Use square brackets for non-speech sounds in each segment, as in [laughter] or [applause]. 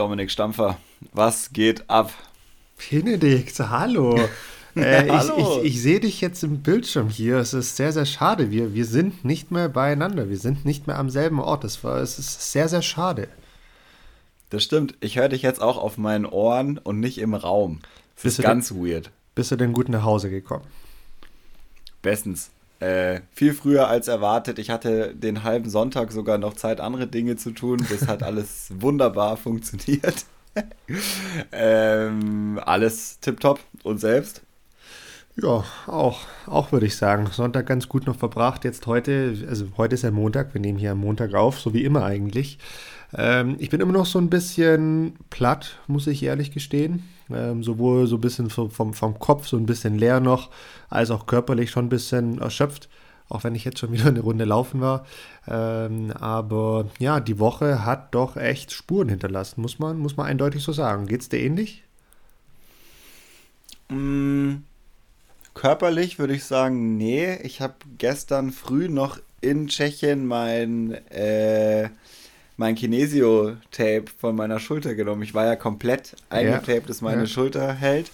Dominik Stampfer, was geht ab? Benedikt, hallo. [laughs] Äh, ja, hallo. Ich, ich, ich sehe dich jetzt im Bildschirm hier. Es ist sehr, sehr schade. Wir, wir sind nicht mehr beieinander. Wir sind nicht mehr am selben Ort. Das war, es ist sehr, sehr schade. Das stimmt. Ich höre dich jetzt auch auf meinen Ohren und nicht im Raum. Das bist ist ganz denn, weird. Bist du denn gut nach Hause gekommen? Bestens. Äh, viel früher als erwartet. Ich hatte den halben Sonntag sogar noch Zeit, andere Dinge zu tun. Das hat alles [laughs] wunderbar funktioniert. [laughs] ähm, alles tipptopp. Und selbst? Ja, auch, auch würde ich sagen. Sonntag ganz gut noch verbracht. Jetzt heute, also heute ist ja Montag, wir nehmen hier am Montag auf, so wie immer eigentlich. Ähm, ich bin immer noch so ein bisschen platt, muss ich ehrlich gestehen. Ähm, sowohl so ein bisschen vom, vom Kopf, so ein bisschen leer noch, als auch körperlich schon ein bisschen erschöpft. Auch wenn ich jetzt schon [laughs] wieder eine Runde laufen war. Ähm, aber ja, die Woche hat doch echt Spuren hinterlassen, muss man, muss man eindeutig so sagen. Geht es dir ähnlich? Mm, körperlich würde ich sagen, nee. Ich habe gestern früh noch in Tschechien mein äh, mein Kinesio-Tape von meiner Schulter genommen. Ich war ja komplett eingetaped, dass meine ja. Schulter hält.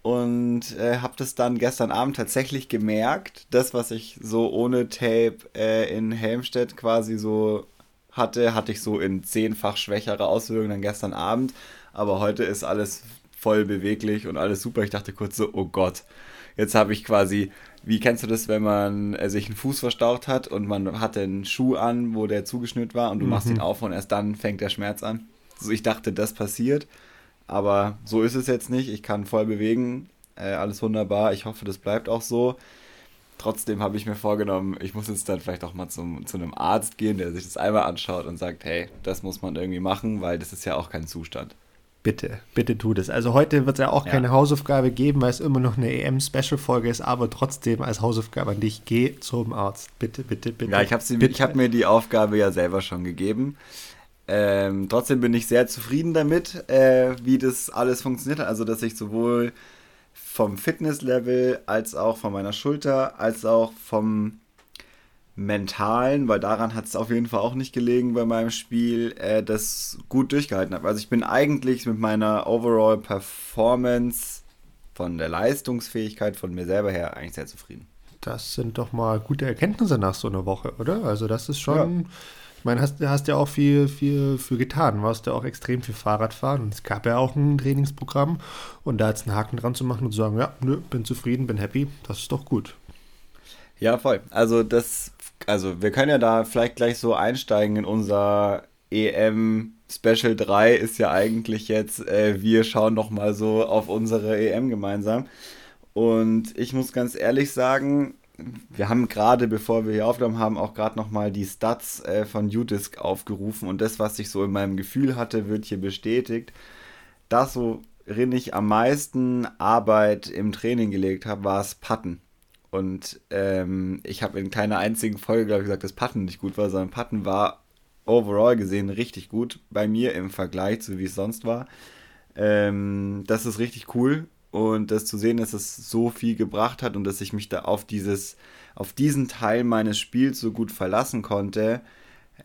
Und äh, habe das dann gestern Abend tatsächlich gemerkt. Das, was ich so ohne Tape äh, in Helmstedt quasi so hatte, hatte ich so in zehnfach schwächere Auswirkungen dann gestern Abend. Aber heute ist alles voll beweglich und alles super. Ich dachte kurz so, oh Gott, jetzt habe ich quasi wie kennst du das, wenn man äh, sich einen Fuß verstaucht hat und man hatte einen Schuh an, wo der zugeschnürt war und du mhm. machst ihn auf und erst dann fängt der Schmerz an? Also ich dachte, das passiert, aber so ist es jetzt nicht. Ich kann voll bewegen, äh, alles wunderbar. Ich hoffe, das bleibt auch so. Trotzdem habe ich mir vorgenommen, ich muss jetzt dann vielleicht auch mal zum, zu einem Arzt gehen, der sich das einmal anschaut und sagt, hey, das muss man irgendwie machen, weil das ist ja auch kein Zustand. Bitte, bitte tu das. Also heute wird es ja auch ja. keine Hausaufgabe geben, weil es immer noch eine EM-Special-Folge ist, aber trotzdem als Hausaufgabe an dich, geh zum Arzt. Bitte, bitte, bitte. Ja, ich habe hab mir die Aufgabe ja selber schon gegeben. Ähm, trotzdem bin ich sehr zufrieden damit, äh, wie das alles funktioniert hat. Also, dass ich sowohl vom Fitnesslevel als auch von meiner Schulter als auch vom mentalen, weil daran hat es auf jeden Fall auch nicht gelegen bei meinem Spiel, äh, das gut durchgehalten habe. Also ich bin eigentlich mit meiner Overall Performance von der Leistungsfähigkeit von mir selber her eigentlich sehr zufrieden. Das sind doch mal gute Erkenntnisse nach so einer Woche, oder? Also das ist schon, ja. ich meine, hast, hast ja auch viel, viel für getan, warst ja auch extrem viel Fahrradfahren und es gab ja auch ein Trainingsprogramm und da jetzt einen Haken dran zu machen und zu sagen, ja, nö, bin zufrieden, bin happy, das ist doch gut. Ja, voll. Also das also wir können ja da vielleicht gleich so einsteigen in unser EM Special 3 ist ja eigentlich jetzt, äh, wir schauen noch mal so auf unsere EM gemeinsam. Und ich muss ganz ehrlich sagen, wir haben gerade, bevor wir hier aufgenommen haben, auch gerade noch mal die Stats äh, von Udisk aufgerufen und das, was ich so in meinem Gefühl hatte, wird hier bestätigt. Das, worin ich am meisten Arbeit im Training gelegt habe, war es Patten. Und ähm, ich habe in keiner einzigen Folge, ich, gesagt, dass Patten nicht gut war, sondern Patten war overall gesehen richtig gut bei mir im Vergleich zu wie es sonst war. Ähm, das ist richtig cool und das zu sehen, dass es so viel gebracht hat und dass ich mich da auf dieses, auf diesen Teil meines Spiels so gut verlassen konnte,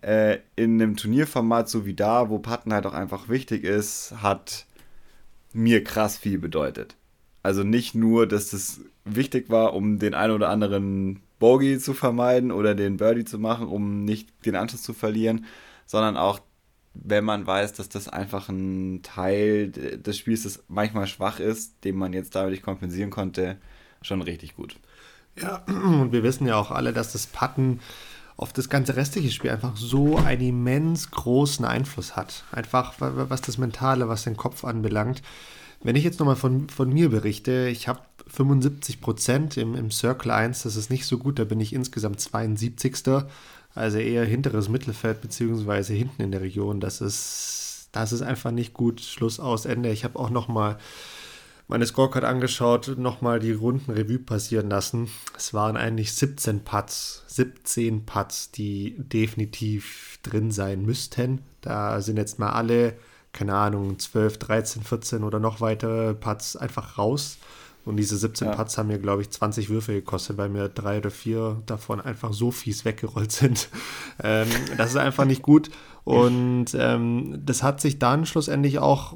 äh, in einem Turnierformat so wie da, wo Patten halt auch einfach wichtig ist, hat mir krass viel bedeutet. Also nicht nur, dass das wichtig war, um den einen oder anderen Bogey zu vermeiden oder den Birdie zu machen, um nicht den Anschluss zu verlieren, sondern auch, wenn man weiß, dass das einfach ein Teil des Spiels das manchmal schwach ist, den man jetzt dadurch kompensieren konnte, schon richtig gut. Ja, [clears throat] und wir wissen ja auch alle, dass das Putten auf das ganze restliche Spiel einfach so einen immens großen Einfluss hat. Einfach was das Mentale, was den Kopf anbelangt. Wenn ich jetzt nochmal von, von mir berichte, ich habe 75 Prozent im, im Circle 1, das ist nicht so gut, da bin ich insgesamt 72. Also eher hinteres Mittelfeld, beziehungsweise hinten in der Region. Das ist, das ist einfach nicht gut. Schluss aus, Ende. Ich habe auch nochmal meine Scorecard angeschaut, nochmal die Runden Revue passieren lassen. Es waren eigentlich 17 Putts, 17 Putts, die definitiv drin sein müssten. Da sind jetzt mal alle keine Ahnung, 12, 13, 14 oder noch weitere Putts einfach raus. Und diese 17 ja. Putts haben mir, glaube ich, 20 Würfe gekostet, weil mir drei oder vier davon einfach so fies weggerollt sind. [laughs] ähm, das ist einfach nicht gut. Und ähm, das hat sich dann schlussendlich auch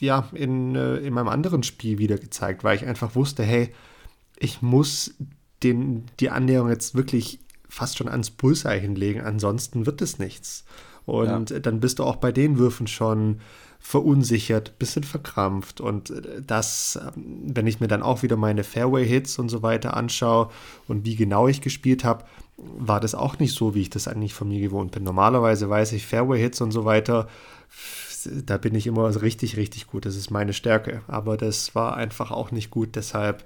ja, in, äh, in meinem anderen Spiel wieder gezeigt, weil ich einfach wusste, hey, ich muss den, die Annäherung jetzt wirklich fast schon ans Bullseye hinlegen, ansonsten wird es nichts. Und ja. dann bist du auch bei den Würfen schon verunsichert, bisschen verkrampft. Und äh, das, ähm, wenn ich mir dann auch wieder meine Fairway-Hits und so weiter anschaue und wie genau ich gespielt habe, war das auch nicht so, wie ich das eigentlich von mir gewohnt bin. Normalerweise weiß ich Fairway-Hits und so weiter, da bin ich immer richtig, richtig gut. Das ist meine Stärke. Aber das war einfach auch nicht gut. Deshalb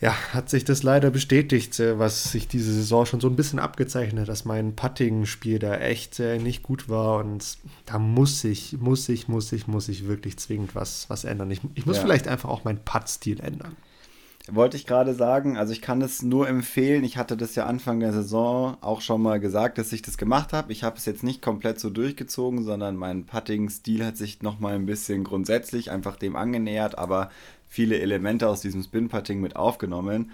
ja, hat sich das leider bestätigt, äh, was sich diese Saison schon so ein bisschen abgezeichnet, dass mein Putting-Spiel da echt äh, nicht gut war und da muss ich, muss ich, muss ich, muss ich wirklich zwingend was, was ändern. Ich, ich muss ja. vielleicht einfach auch meinen Putt-Stil ändern. Wollte ich gerade sagen, also ich kann es nur empfehlen. Ich hatte das ja Anfang der Saison auch schon mal gesagt, dass ich das gemacht habe. Ich habe es jetzt nicht komplett so durchgezogen, sondern mein Putting-Stil hat sich nochmal ein bisschen grundsätzlich einfach dem angenähert, aber viele Elemente aus diesem Spin-Putting mit aufgenommen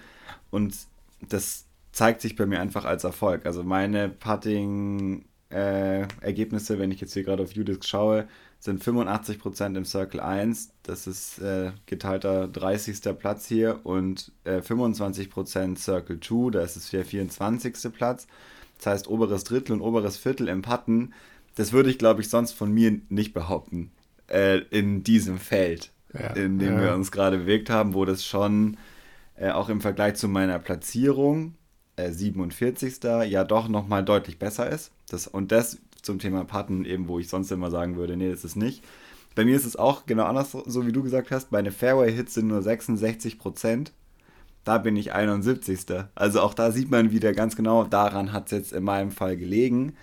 und das zeigt sich bei mir einfach als Erfolg. Also meine Putting-Ergebnisse, äh, wenn ich jetzt hier gerade auf Udisc schaue, sind 85% im Circle 1, das ist äh, geteilter 30. Platz hier und äh, 25% Circle 2, da ist es der 24. Platz. Das heißt oberes Drittel und oberes Viertel im Putten. Das würde ich, glaube ich, sonst von mir nicht behaupten äh, in diesem Feld ja, in dem ja. wir uns gerade bewegt haben, wo das schon äh, auch im Vergleich zu meiner Platzierung, äh, 47. ja doch nochmal deutlich besser ist. Das, und das zum Thema Patten eben, wo ich sonst immer sagen würde, nee, das ist nicht. Bei mir ist es auch genau anders, so wie du gesagt hast. Meine Fairway-Hits sind nur 66 Prozent. Da bin ich 71. Also auch da sieht man wieder ganz genau, daran hat es jetzt in meinem Fall gelegen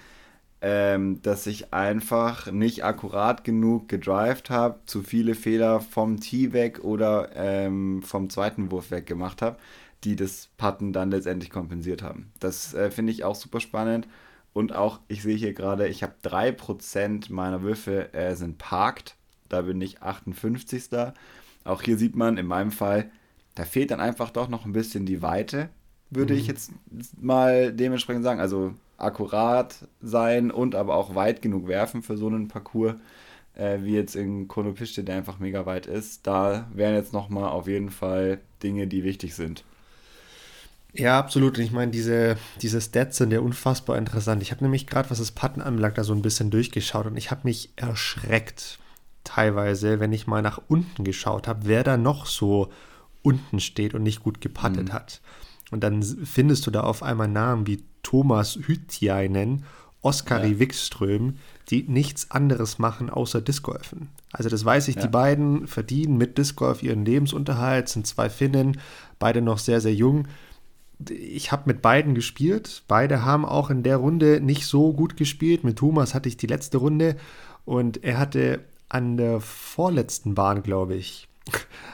ähm, dass ich einfach nicht akkurat genug gedrived habe, zu viele Fehler vom Tee weg oder ähm, vom zweiten Wurf weg gemacht habe, die das Putten dann letztendlich kompensiert haben. Das äh, finde ich auch super spannend. Und auch, ich sehe hier gerade, ich habe 3% meiner Würfe äh, sind parked. Da bin ich 58. Auch hier sieht man in meinem Fall, da fehlt dann einfach doch noch ein bisschen die Weite, würde mhm. ich jetzt mal dementsprechend sagen. Also akkurat sein und aber auch weit genug werfen für so einen Parcours, äh, wie jetzt in Konopiste, der einfach mega weit ist. Da wären jetzt nochmal auf jeden Fall Dinge, die wichtig sind. Ja, absolut. ich meine, diese, diese Stats sind ja unfassbar interessant. Ich habe nämlich gerade, was das Putten anbelangt, da so ein bisschen durchgeschaut und ich habe mich erschreckt, teilweise, wenn ich mal nach unten geschaut habe, wer da noch so unten steht und nicht gut gepattet mhm. hat. Und dann findest du da auf einmal Namen wie Thomas Hütjainen, Oskari ja. Wikström, die nichts anderes machen außer Disc Golfen. Also das weiß ich, ja. die beiden verdienen mit Disc Golf ihren Lebensunterhalt, sind zwei Finnen, beide noch sehr, sehr jung. Ich habe mit beiden gespielt. Beide haben auch in der Runde nicht so gut gespielt. Mit Thomas hatte ich die letzte Runde und er hatte an der vorletzten Bahn, glaube ich,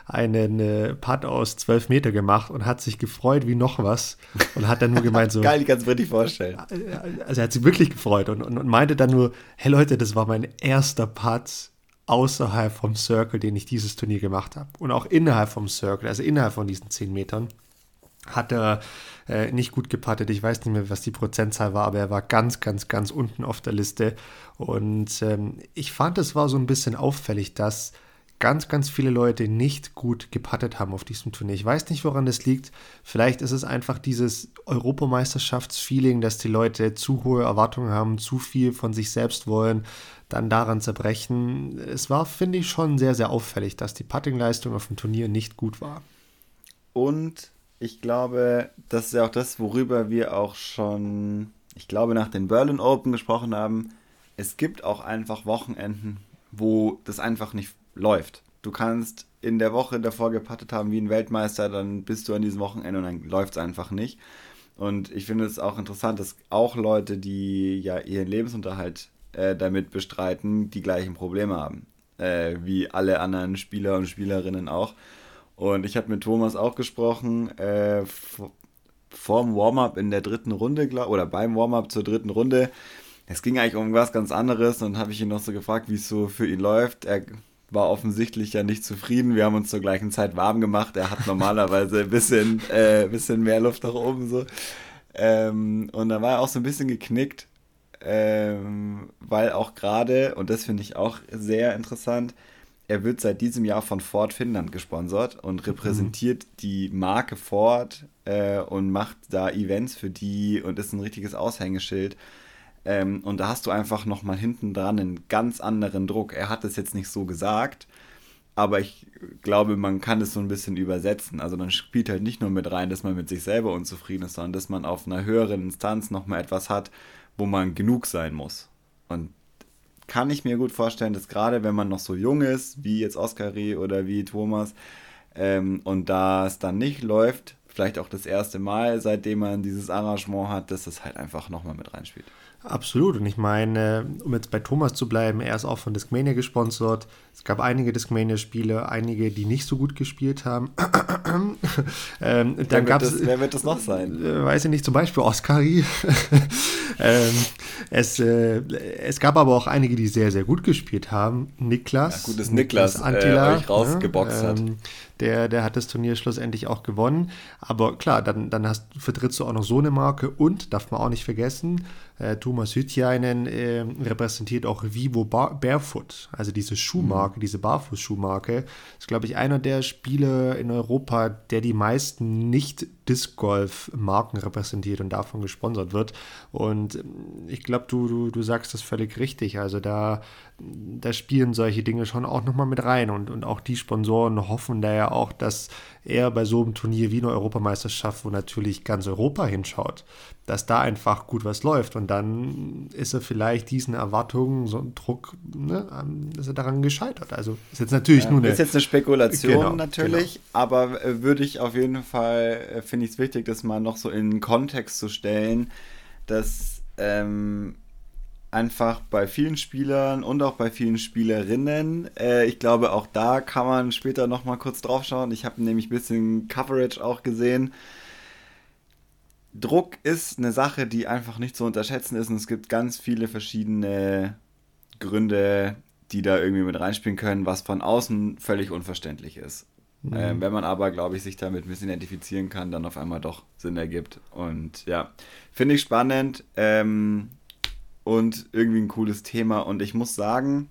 einen äh, Putt aus 12 Meter gemacht und hat sich gefreut wie noch was und hat dann nur gemeint so. [laughs] Geil, ich kann es mir nicht vorstellen. Also er hat sich wirklich gefreut und, und, und, meinte dann nur, hey Leute, das war mein erster Putt außerhalb vom Circle, den ich dieses Turnier gemacht habe. Und auch innerhalb vom Circle, also innerhalb von diesen 10 Metern, hat er äh, nicht gut gepattet. Ich weiß nicht mehr, was die Prozentzahl war, aber er war ganz, ganz, ganz unten auf der Liste. Und ähm, ich fand, es war so ein bisschen auffällig, dass ganz, ganz viele Leute nicht gut gepattet haben auf diesem Turnier. Ich weiß nicht, woran das liegt. Vielleicht ist es einfach dieses Europameisterschaftsfeeling, dass die Leute zu hohe Erwartungen haben, zu viel von sich selbst wollen, dann daran zerbrechen. Es war, finde ich, schon sehr, sehr auffällig, dass die Puttingleistung auf dem Turnier nicht gut war. Und ich glaube, das ist ja auch das, worüber wir auch schon, ich glaube, nach den Berlin Open gesprochen haben. Es gibt auch einfach Wochenenden, wo das einfach nicht läuft. Du kannst in der Woche davor gepattet haben wie ein Weltmeister, dann bist du an diesem Wochenende und dann läuft es einfach nicht. Und ich finde es auch interessant, dass auch Leute, die ja ihren Lebensunterhalt äh, damit bestreiten, die gleichen Probleme haben. Äh, wie alle anderen Spieler und Spielerinnen auch. Und ich habe mit Thomas auch gesprochen, äh, vorm Warm-up in der dritten Runde, oder beim Warm-up zur dritten Runde. Es ging eigentlich um was ganz anderes und habe ich ihn noch so gefragt, wie es so für ihn läuft. Er war offensichtlich ja nicht zufrieden. Wir haben uns zur gleichen Zeit warm gemacht. Er hat normalerweise ein bisschen, [laughs] äh, bisschen mehr Luft nach oben so. Ähm, und da war er auch so ein bisschen geknickt, ähm, weil auch gerade, und das finde ich auch sehr interessant, er wird seit diesem Jahr von Ford Finnland gesponsert und repräsentiert mhm. die Marke Ford äh, und macht da Events für die und ist ein richtiges Aushängeschild. Ähm, und da hast du einfach nochmal hinten dran einen ganz anderen Druck. Er hat es jetzt nicht so gesagt, aber ich glaube, man kann es so ein bisschen übersetzen. Also dann spielt halt nicht nur mit rein, dass man mit sich selber unzufrieden ist, sondern dass man auf einer höheren Instanz nochmal etwas hat, wo man genug sein muss. Und kann ich mir gut vorstellen, dass gerade wenn man noch so jung ist, wie jetzt Oskari oder wie Thomas, ähm, und da es dann nicht läuft, vielleicht auch das erste Mal, seitdem man dieses Arrangement hat, dass das halt einfach nochmal mit reinspielt. Absolut. Und ich meine, um jetzt bei Thomas zu bleiben, er ist auch von Discmania gesponsert. Es gab einige Discmania-Spiele, einige, die nicht so gut gespielt haben. [clears throat] ähm, dann wer, wird das, wer wird das noch sein? Äh, weiß ich nicht, zum Beispiel Oskari. [laughs] ähm, es, äh, es gab aber auch einige, die sehr, sehr gut gespielt haben. Niklas. Ja, gut, dass Niklas, Niklas Antila, äh, euch rausgeboxt ne? hat. Der, der hat das Turnier schlussendlich auch gewonnen. Aber klar, dann, dann hast, vertrittst du auch noch so eine Marke und, darf man auch nicht vergessen, Thomas Hütjainen äh, repräsentiert auch Vivo Bar Barefoot, also diese Schuhmarke, mhm. diese Barfußschuhmarke. Ist, glaube ich, einer der Spieler in Europa, der die meisten nicht Disc Golf Marken repräsentiert und davon gesponsert wird. Und ähm, ich glaube, du, du, du sagst das völlig richtig. Also da, da spielen solche Dinge schon auch nochmal mit rein. Und, und auch die Sponsoren hoffen da ja auch, dass er bei so einem Turnier wie eine Europameisterschaft, wo natürlich ganz Europa hinschaut, dass da einfach gut was läuft. Und dann ist er vielleicht diesen Erwartungen, so ein Druck, ne, ist er daran gescheitert. Also ist jetzt natürlich ja, nur eine. Ist jetzt eine Spekulation genau, natürlich, genau. aber äh, würde ich auf jeden Fall, äh, finde ich es wichtig, das mal noch so in den Kontext zu stellen, dass ähm, einfach bei vielen Spielern und auch bei vielen Spielerinnen. Äh, ich glaube, auch da kann man später noch mal kurz drauf schauen. Ich habe nämlich ein bisschen Coverage auch gesehen. Druck ist eine Sache, die einfach nicht zu unterschätzen ist und es gibt ganz viele verschiedene Gründe, die da irgendwie mit reinspielen können, was von außen völlig unverständlich ist. Mhm. Ähm, wenn man aber, glaube ich, sich damit ein bisschen identifizieren kann, dann auf einmal doch Sinn ergibt. Und ja, finde ich spannend ähm, und irgendwie ein cooles Thema. Und ich muss sagen,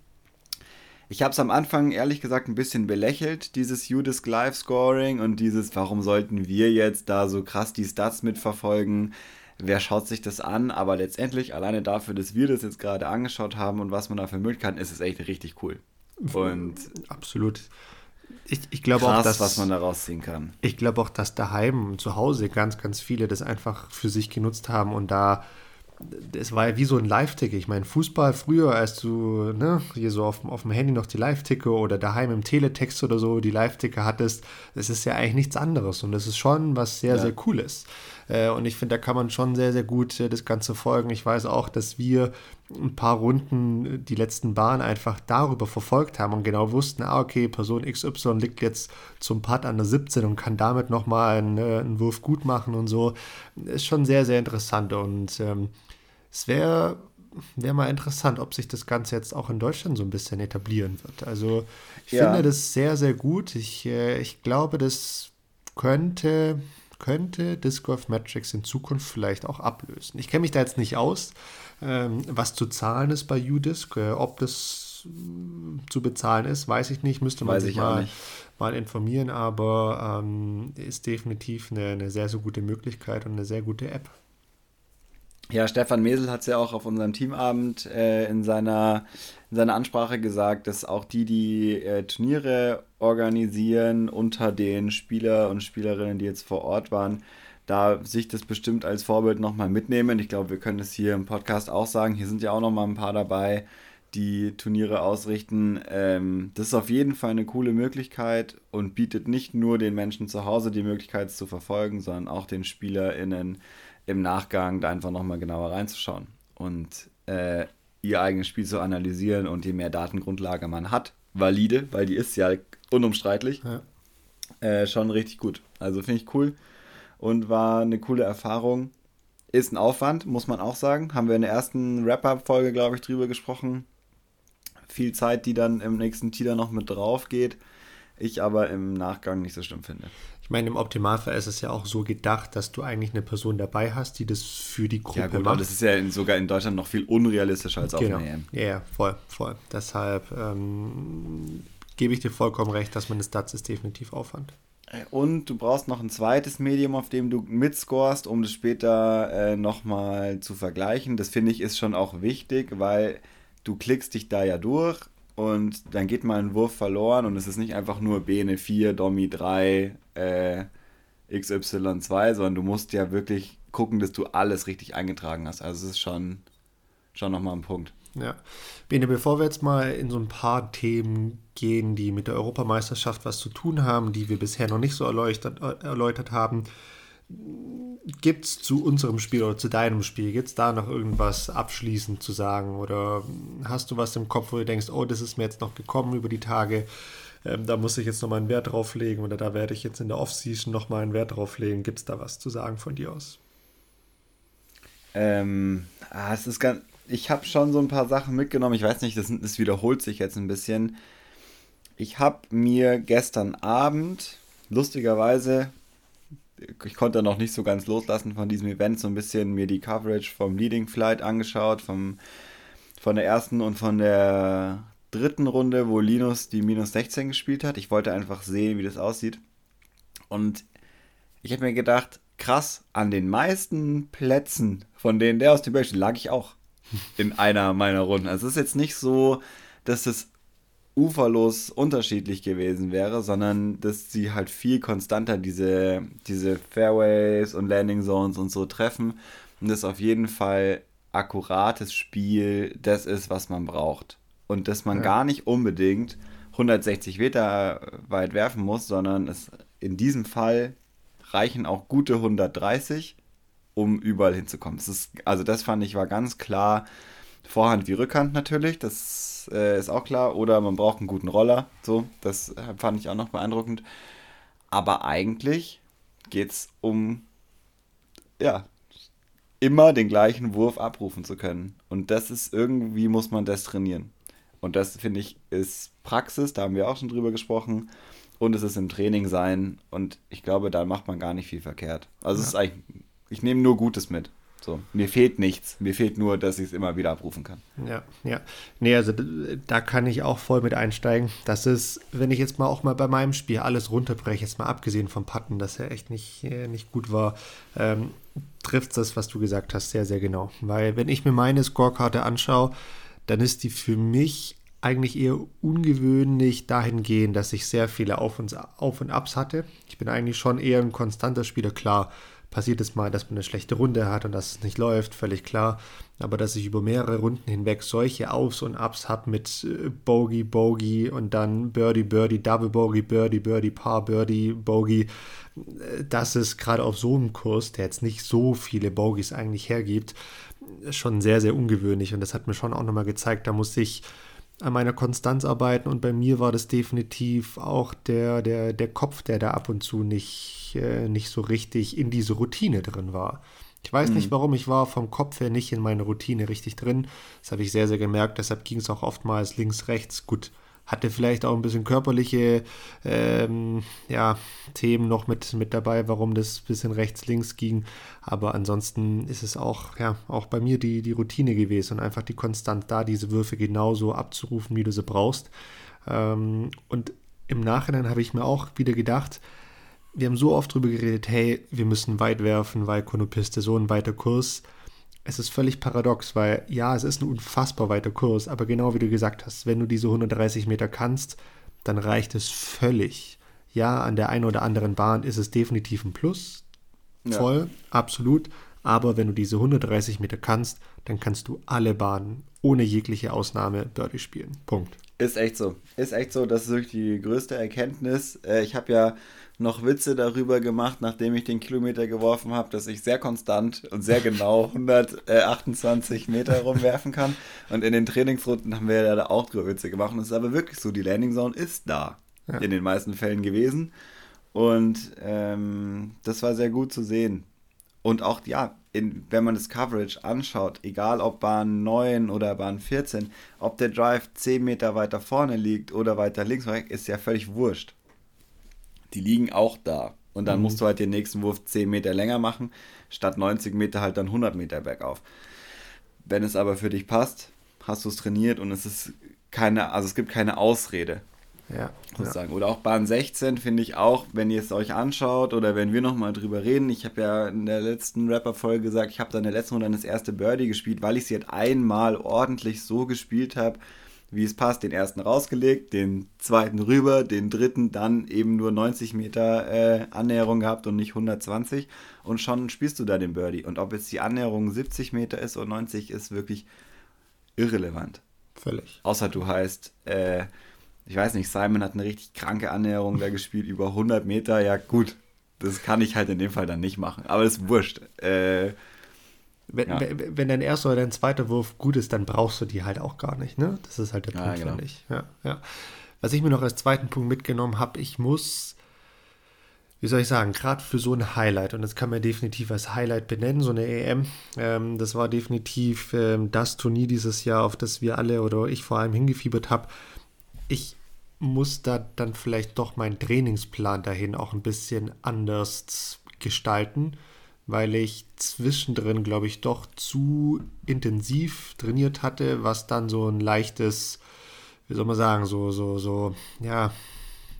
ich habe es am Anfang ehrlich gesagt ein bisschen belächelt, dieses UDisc Live Scoring und dieses, warum sollten wir jetzt da so krass die Stats mitverfolgen? Wer schaut sich das an? Aber letztendlich, alleine dafür, dass wir das jetzt gerade angeschaut haben und was man da für Möglichkeiten, ist es echt richtig cool. Und absolut. Ich, ich glaube auch, dass, was man da rausziehen kann. Ich glaube auch, dass daheim zu Hause ganz, ganz viele das einfach für sich genutzt haben und da das war ja wie so ein Live-Ticker. Ich meine, Fußball früher, als du ne, hier so auf, auf dem Handy noch die Live-Ticker oder daheim im Teletext oder so die Live-Ticker hattest, das ist ja eigentlich nichts anderes und das ist schon was sehr, ja. sehr Cooles. Äh, und ich finde, da kann man schon sehr, sehr gut äh, das Ganze folgen. Ich weiß auch, dass wir ein paar Runden äh, die letzten Bahnen einfach darüber verfolgt haben und genau wussten, ah, okay, Person XY liegt jetzt zum Putt an der 17 und kann damit nochmal einen, einen Wurf gut machen und so. Ist schon sehr, sehr interessant und ähm, es wäre wäre mal interessant, ob sich das Ganze jetzt auch in Deutschland so ein bisschen etablieren wird. Also ich ja. finde das sehr, sehr gut. Ich, äh, ich glaube, das könnte, könnte Disc Golf Metrics in Zukunft vielleicht auch ablösen. Ich kenne mich da jetzt nicht aus, ähm, was zu zahlen ist bei UDisc. Äh, ob das äh, zu bezahlen ist, weiß ich nicht. Müsste man weiß sich mal, mal informieren, aber ähm, ist definitiv eine, eine sehr, sehr gute Möglichkeit und eine sehr gute App. Ja, Stefan Mesel hat es ja auch auf unserem Teamabend äh, in, seiner, in seiner Ansprache gesagt, dass auch die, die äh, Turniere organisieren unter den Spieler und Spielerinnen, die jetzt vor Ort waren, da sich das bestimmt als Vorbild nochmal mitnehmen. Ich glaube, wir können es hier im Podcast auch sagen. Hier sind ja auch nochmal ein paar dabei, die Turniere ausrichten. Ähm, das ist auf jeden Fall eine coole Möglichkeit und bietet nicht nur den Menschen zu Hause die Möglichkeit, es zu verfolgen, sondern auch den SpielerInnen im Nachgang da einfach nochmal genauer reinzuschauen und äh, ihr eigenes Spiel zu analysieren und je mehr Datengrundlage man hat, valide, weil die ist ja unumstreitlich, ja. Äh, schon richtig gut. Also finde ich cool und war eine coole Erfahrung. Ist ein Aufwand, muss man auch sagen. Haben wir in der ersten Wrap-Up-Folge, glaube ich, drüber gesprochen. Viel Zeit, die dann im nächsten Tee noch mit drauf geht. Ich aber im Nachgang nicht so schlimm finde. Ich meine, im Optimalfall ist es ja auch so gedacht, dass du eigentlich eine Person dabei hast, die das für die Gruppe ja, gut, macht. Das ist ja in, sogar in Deutschland noch viel unrealistischer als genau. auf einer EM. Ja, ja, voll, voll. Deshalb ähm, gebe ich dir vollkommen recht, dass man das Stats ist definitiv Aufwand. Und du brauchst noch ein zweites Medium, auf dem du mitscorest, um das später äh, nochmal zu vergleichen. Das finde ich ist schon auch wichtig, weil du klickst dich da ja durch und dann geht mal ein Wurf verloren und es ist nicht einfach nur Bene 4, Domi 3, äh, XY2, sondern du musst ja wirklich gucken, dass du alles richtig eingetragen hast. Also es ist schon, schon nochmal ein Punkt. Ja. Bene, bevor wir jetzt mal in so ein paar Themen gehen, die mit der Europameisterschaft was zu tun haben, die wir bisher noch nicht so erläutert, erläutert haben, gibt es zu unserem Spiel oder zu deinem Spiel, gibt es da noch irgendwas abschließend zu sagen? Oder hast du was im Kopf, wo du denkst, oh, das ist mir jetzt noch gekommen über die Tage, ähm, da muss ich jetzt nochmal einen Wert drauf legen oder da werde ich jetzt in der Off-Season nochmal einen Wert drauf legen. Es da was zu sagen von dir aus? Ähm, ah, es ist ganz, ich habe schon so ein paar Sachen mitgenommen. Ich weiß nicht, das, das wiederholt sich jetzt ein bisschen. Ich habe mir gestern Abend, lustigerweise, ich konnte noch nicht so ganz loslassen von diesem Event, so ein bisschen mir die Coverage vom Leading Flight angeschaut, vom, von der ersten und von der dritten Runde, wo Linus die minus 16 gespielt hat. Ich wollte einfach sehen, wie das aussieht. Und ich habe mir gedacht, krass, an den meisten Plätzen, von denen der aus dem Beispiel lag ich auch in einer meiner Runden. Also es ist jetzt nicht so, dass es uferlos unterschiedlich gewesen wäre, sondern dass sie halt viel konstanter diese, diese Fairways und Landing Zones und so treffen und das auf jeden Fall akkurates Spiel das ist, was man braucht. Und dass man ja. gar nicht unbedingt 160 Meter weit werfen muss, sondern es in diesem Fall reichen auch gute 130, um überall hinzukommen. Das ist, also das fand ich war ganz klar Vorhand wie Rückhand natürlich, das äh, ist auch klar. Oder man braucht einen guten Roller. So, das äh, fand ich auch noch beeindruckend. Aber eigentlich geht es um, ja, immer den gleichen Wurf abrufen zu können. Und das ist irgendwie, muss man das trainieren. Und das finde ich ist Praxis, da haben wir auch schon drüber gesprochen. Und es ist im Training sein. Und ich glaube, da macht man gar nicht viel verkehrt. Also ja. es ist eigentlich, ich nehme nur Gutes mit. So, mir fehlt nichts. Mir fehlt nur, dass ich es immer wieder abrufen kann. Ja, ja. Nee, also da kann ich auch voll mit einsteigen. Das ist, wenn ich jetzt mal auch mal bei meinem Spiel alles runterbreche, jetzt mal abgesehen vom Patten, dass er echt nicht, äh, nicht gut war, ähm, trifft das, was du gesagt hast, sehr, sehr genau. Weil wenn ich mir meine Scorekarte anschaue, dann ist die für mich eigentlich eher ungewöhnlich dahingehend, dass ich sehr viele Auf und, Auf und Abs hatte. Ich bin eigentlich schon eher ein konstanter Spieler, klar passiert es mal, dass man eine schlechte Runde hat und dass es nicht läuft, völlig klar. Aber dass ich über mehrere Runden hinweg solche Aufs und Ups habe mit äh, Bogey, Bogey und dann Birdie, Birdie, Double Bogey, Birdie, Birdie, Paar, Birdie, Bogey, äh, das ist gerade auf so einem Kurs, der jetzt nicht so viele Bogies eigentlich hergibt, schon sehr, sehr ungewöhnlich. Und das hat mir schon auch nochmal gezeigt, da muss ich an meiner Konstanz arbeiten und bei mir war das definitiv auch der, der, der Kopf, der da ab und zu nicht, äh, nicht so richtig in diese Routine drin war. Ich weiß mhm. nicht warum, ich war vom Kopf her nicht in meine Routine richtig drin. Das habe ich sehr, sehr gemerkt, deshalb ging es auch oftmals links, rechts. Gut, hatte vielleicht auch ein bisschen körperliche ähm, ja, Themen noch mit, mit dabei, warum das ein bisschen rechts-links ging. Aber ansonsten ist es auch, ja, auch bei mir die, die Routine gewesen und einfach die Konstant da, diese Würfe genauso abzurufen, wie du sie brauchst. Ähm, und im Nachhinein habe ich mir auch wieder gedacht, wir haben so oft darüber geredet, hey, wir müssen weit werfen, weil Konopiste so ein weiter Kurs es ist völlig paradox, weil ja, es ist ein unfassbar weiter Kurs, aber genau wie du gesagt hast, wenn du diese 130 Meter kannst, dann reicht es völlig. Ja, an der einen oder anderen Bahn ist es definitiv ein Plus. Voll, ja. absolut. Aber wenn du diese 130 Meter kannst, dann kannst du alle Bahnen ohne jegliche Ausnahme Birdie spielen. Punkt. Ist echt so. Ist echt so. Das ist wirklich die größte Erkenntnis. Äh, ich habe ja noch Witze darüber gemacht, nachdem ich den Kilometer geworfen habe, dass ich sehr konstant und sehr genau [laughs] 128 Meter rumwerfen kann. Und in den Trainingsrunden haben wir ja da auch drüber Witze gemacht. Und es ist aber wirklich so, die Landing Zone ist da. Ja. In den meisten Fällen gewesen. Und ähm, das war sehr gut zu sehen. Und auch, ja, in, wenn man das Coverage anschaut, egal ob Bahn 9 oder Bahn 14, ob der Drive 10 Meter weiter vorne liegt oder weiter links, ist ja völlig wurscht. Die liegen auch da. Und dann mhm. musst du halt den nächsten Wurf 10 Meter länger machen, statt 90 Meter halt dann 100 Meter bergauf. Wenn es aber für dich passt, hast du es trainiert und es ist keine, also es gibt keine Ausrede. Ja, sozusagen. Ja. Oder auch Bahn 16 finde ich auch, wenn ihr es euch anschaut oder wenn wir nochmal drüber reden. Ich habe ja in der letzten Rapper-Folge gesagt, ich habe da in der letzten Runde das erste Birdie gespielt, weil ich sie halt einmal ordentlich so gespielt habe, wie es passt. Den ersten rausgelegt, den zweiten rüber, den dritten dann eben nur 90 Meter äh, Annäherung gehabt und nicht 120. Und schon spielst du da den Birdie. Und ob jetzt die Annäherung 70 Meter ist oder 90, ist wirklich irrelevant. Völlig. Außer du heißt, äh, ich weiß nicht, Simon hat eine richtig kranke Annäherung da gespielt, über 100 Meter. Ja, gut, das kann ich halt in dem Fall dann nicht machen. Aber das ist wurscht. Äh, wenn, ja. wenn dein erster oder dein zweiter Wurf gut ist, dann brauchst du die halt auch gar nicht. Ne? Das ist halt der Punkt, ja, genau. finde ich. Ja, ja. Was ich mir noch als zweiten Punkt mitgenommen habe, ich muss, wie soll ich sagen, gerade für so ein Highlight, und das kann man definitiv als Highlight benennen, so eine EM, ähm, das war definitiv ähm, das Turnier dieses Jahr, auf das wir alle oder ich vor allem hingefiebert habe. Ich muss da dann vielleicht doch meinen Trainingsplan dahin auch ein bisschen anders gestalten, weil ich zwischendrin, glaube ich, doch zu intensiv trainiert hatte, was dann so ein leichtes, wie soll man sagen, so, so, so, ja,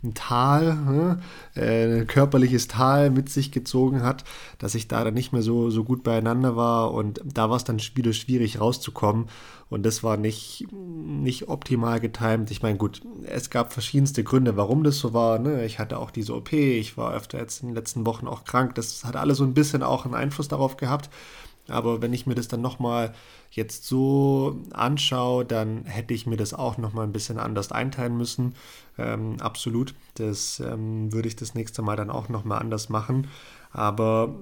ein Tal, ne? äh, ein körperliches Tal mit sich gezogen hat, dass ich da dann nicht mehr so, so gut beieinander war und da war es dann wieder schwierig rauszukommen und das war nicht, nicht optimal getimt. Ich meine, gut, es gab verschiedenste Gründe, warum das so war. Ne? Ich hatte auch diese OP, ich war öfter jetzt in den letzten Wochen auch krank. Das hat alles so ein bisschen auch einen Einfluss darauf gehabt. Aber wenn ich mir das dann nochmal jetzt so anschaue, dann hätte ich mir das auch nochmal ein bisschen anders einteilen müssen. Ähm, absolut. Das ähm, würde ich das nächste Mal dann auch nochmal anders machen. Aber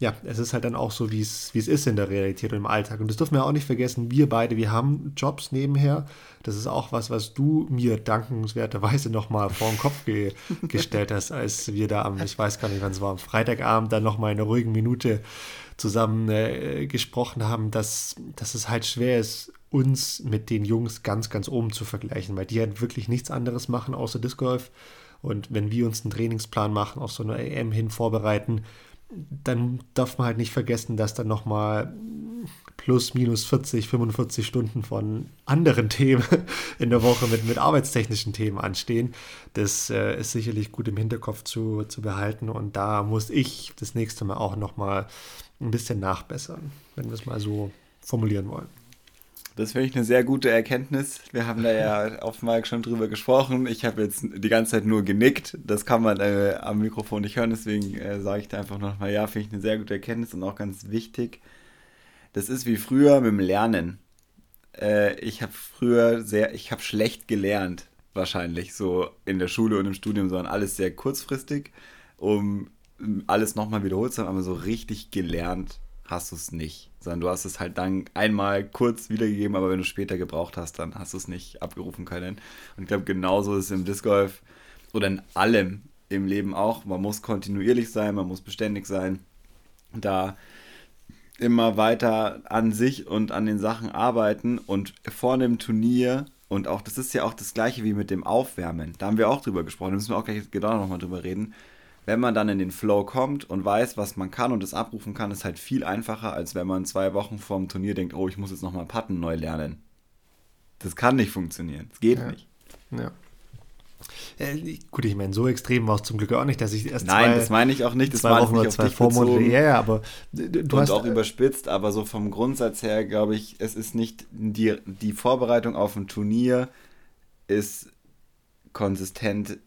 ja, es ist halt dann auch so, wie es, ist in der Realität und im Alltag. Und das dürfen wir auch nicht vergessen. Wir beide, wir haben Jobs nebenher. Das ist auch was, was du mir dankenswerterweise nochmal vor den Kopf ge [laughs] gestellt hast, als wir da am, ich weiß gar nicht, wann es war, am Freitagabend dann nochmal in einer ruhigen Minute zusammen äh, gesprochen haben, dass, dass es halt schwer ist, uns mit den Jungs ganz, ganz oben zu vergleichen, weil die halt wirklich nichts anderes machen außer Disc Golf. Und wenn wir uns einen Trainingsplan machen, auf so eine EM hin vorbereiten, dann darf man halt nicht vergessen, dass dann nochmal plus minus 40, 45 Stunden von anderen [laughs] Themen in der Woche mit, mit arbeitstechnischen Themen anstehen. Das äh, ist sicherlich gut im Hinterkopf zu, zu behalten und da muss ich das nächste Mal auch nochmal ein bisschen nachbessern, wenn wir es mal so formulieren wollen. Das finde ich eine sehr gute Erkenntnis. Wir haben da ja [laughs] auf Mike schon drüber gesprochen. Ich habe jetzt die ganze Zeit nur genickt. Das kann man äh, am Mikrofon nicht hören, deswegen äh, sage ich da einfach nochmal, ja, finde ich eine sehr gute Erkenntnis und auch ganz wichtig. Das ist wie früher mit dem Lernen. Äh, ich habe früher sehr, ich habe schlecht gelernt, wahrscheinlich, so in der Schule und im Studium, sondern alles sehr kurzfristig, um alles nochmal wiederholt zu haben, aber so richtig gelernt hast du es nicht. Sondern du hast es halt dann einmal kurz wiedergegeben, aber wenn du später gebraucht hast, dann hast du es nicht abgerufen können. Und ich glaube, genauso ist es im Disc Golf oder in allem im Leben auch. Man muss kontinuierlich sein, man muss beständig sein. Da immer weiter an sich und an den Sachen arbeiten und vor einem Turnier und auch, das ist ja auch das gleiche wie mit dem Aufwärmen. Da haben wir auch drüber gesprochen, da müssen wir auch gleich genau nochmal drüber reden wenn man dann in den Flow kommt und weiß, was man kann und es abrufen kann, ist halt viel einfacher, als wenn man zwei Wochen vorm Turnier denkt, oh, ich muss jetzt nochmal Patten neu lernen. Das kann nicht funktionieren. Das geht ja. nicht. Ja. Äh, gut, ich meine, so extrem war es zum Glück auch nicht, dass ich erst Nein, zwei, das meine ich auch nicht. Das war nicht auf zwei Vormonate. Ja, ja, aber du und hast auch überspitzt, aber so vom Grundsatz her glaube ich, es ist nicht die, die Vorbereitung auf ein Turnier ist konsistent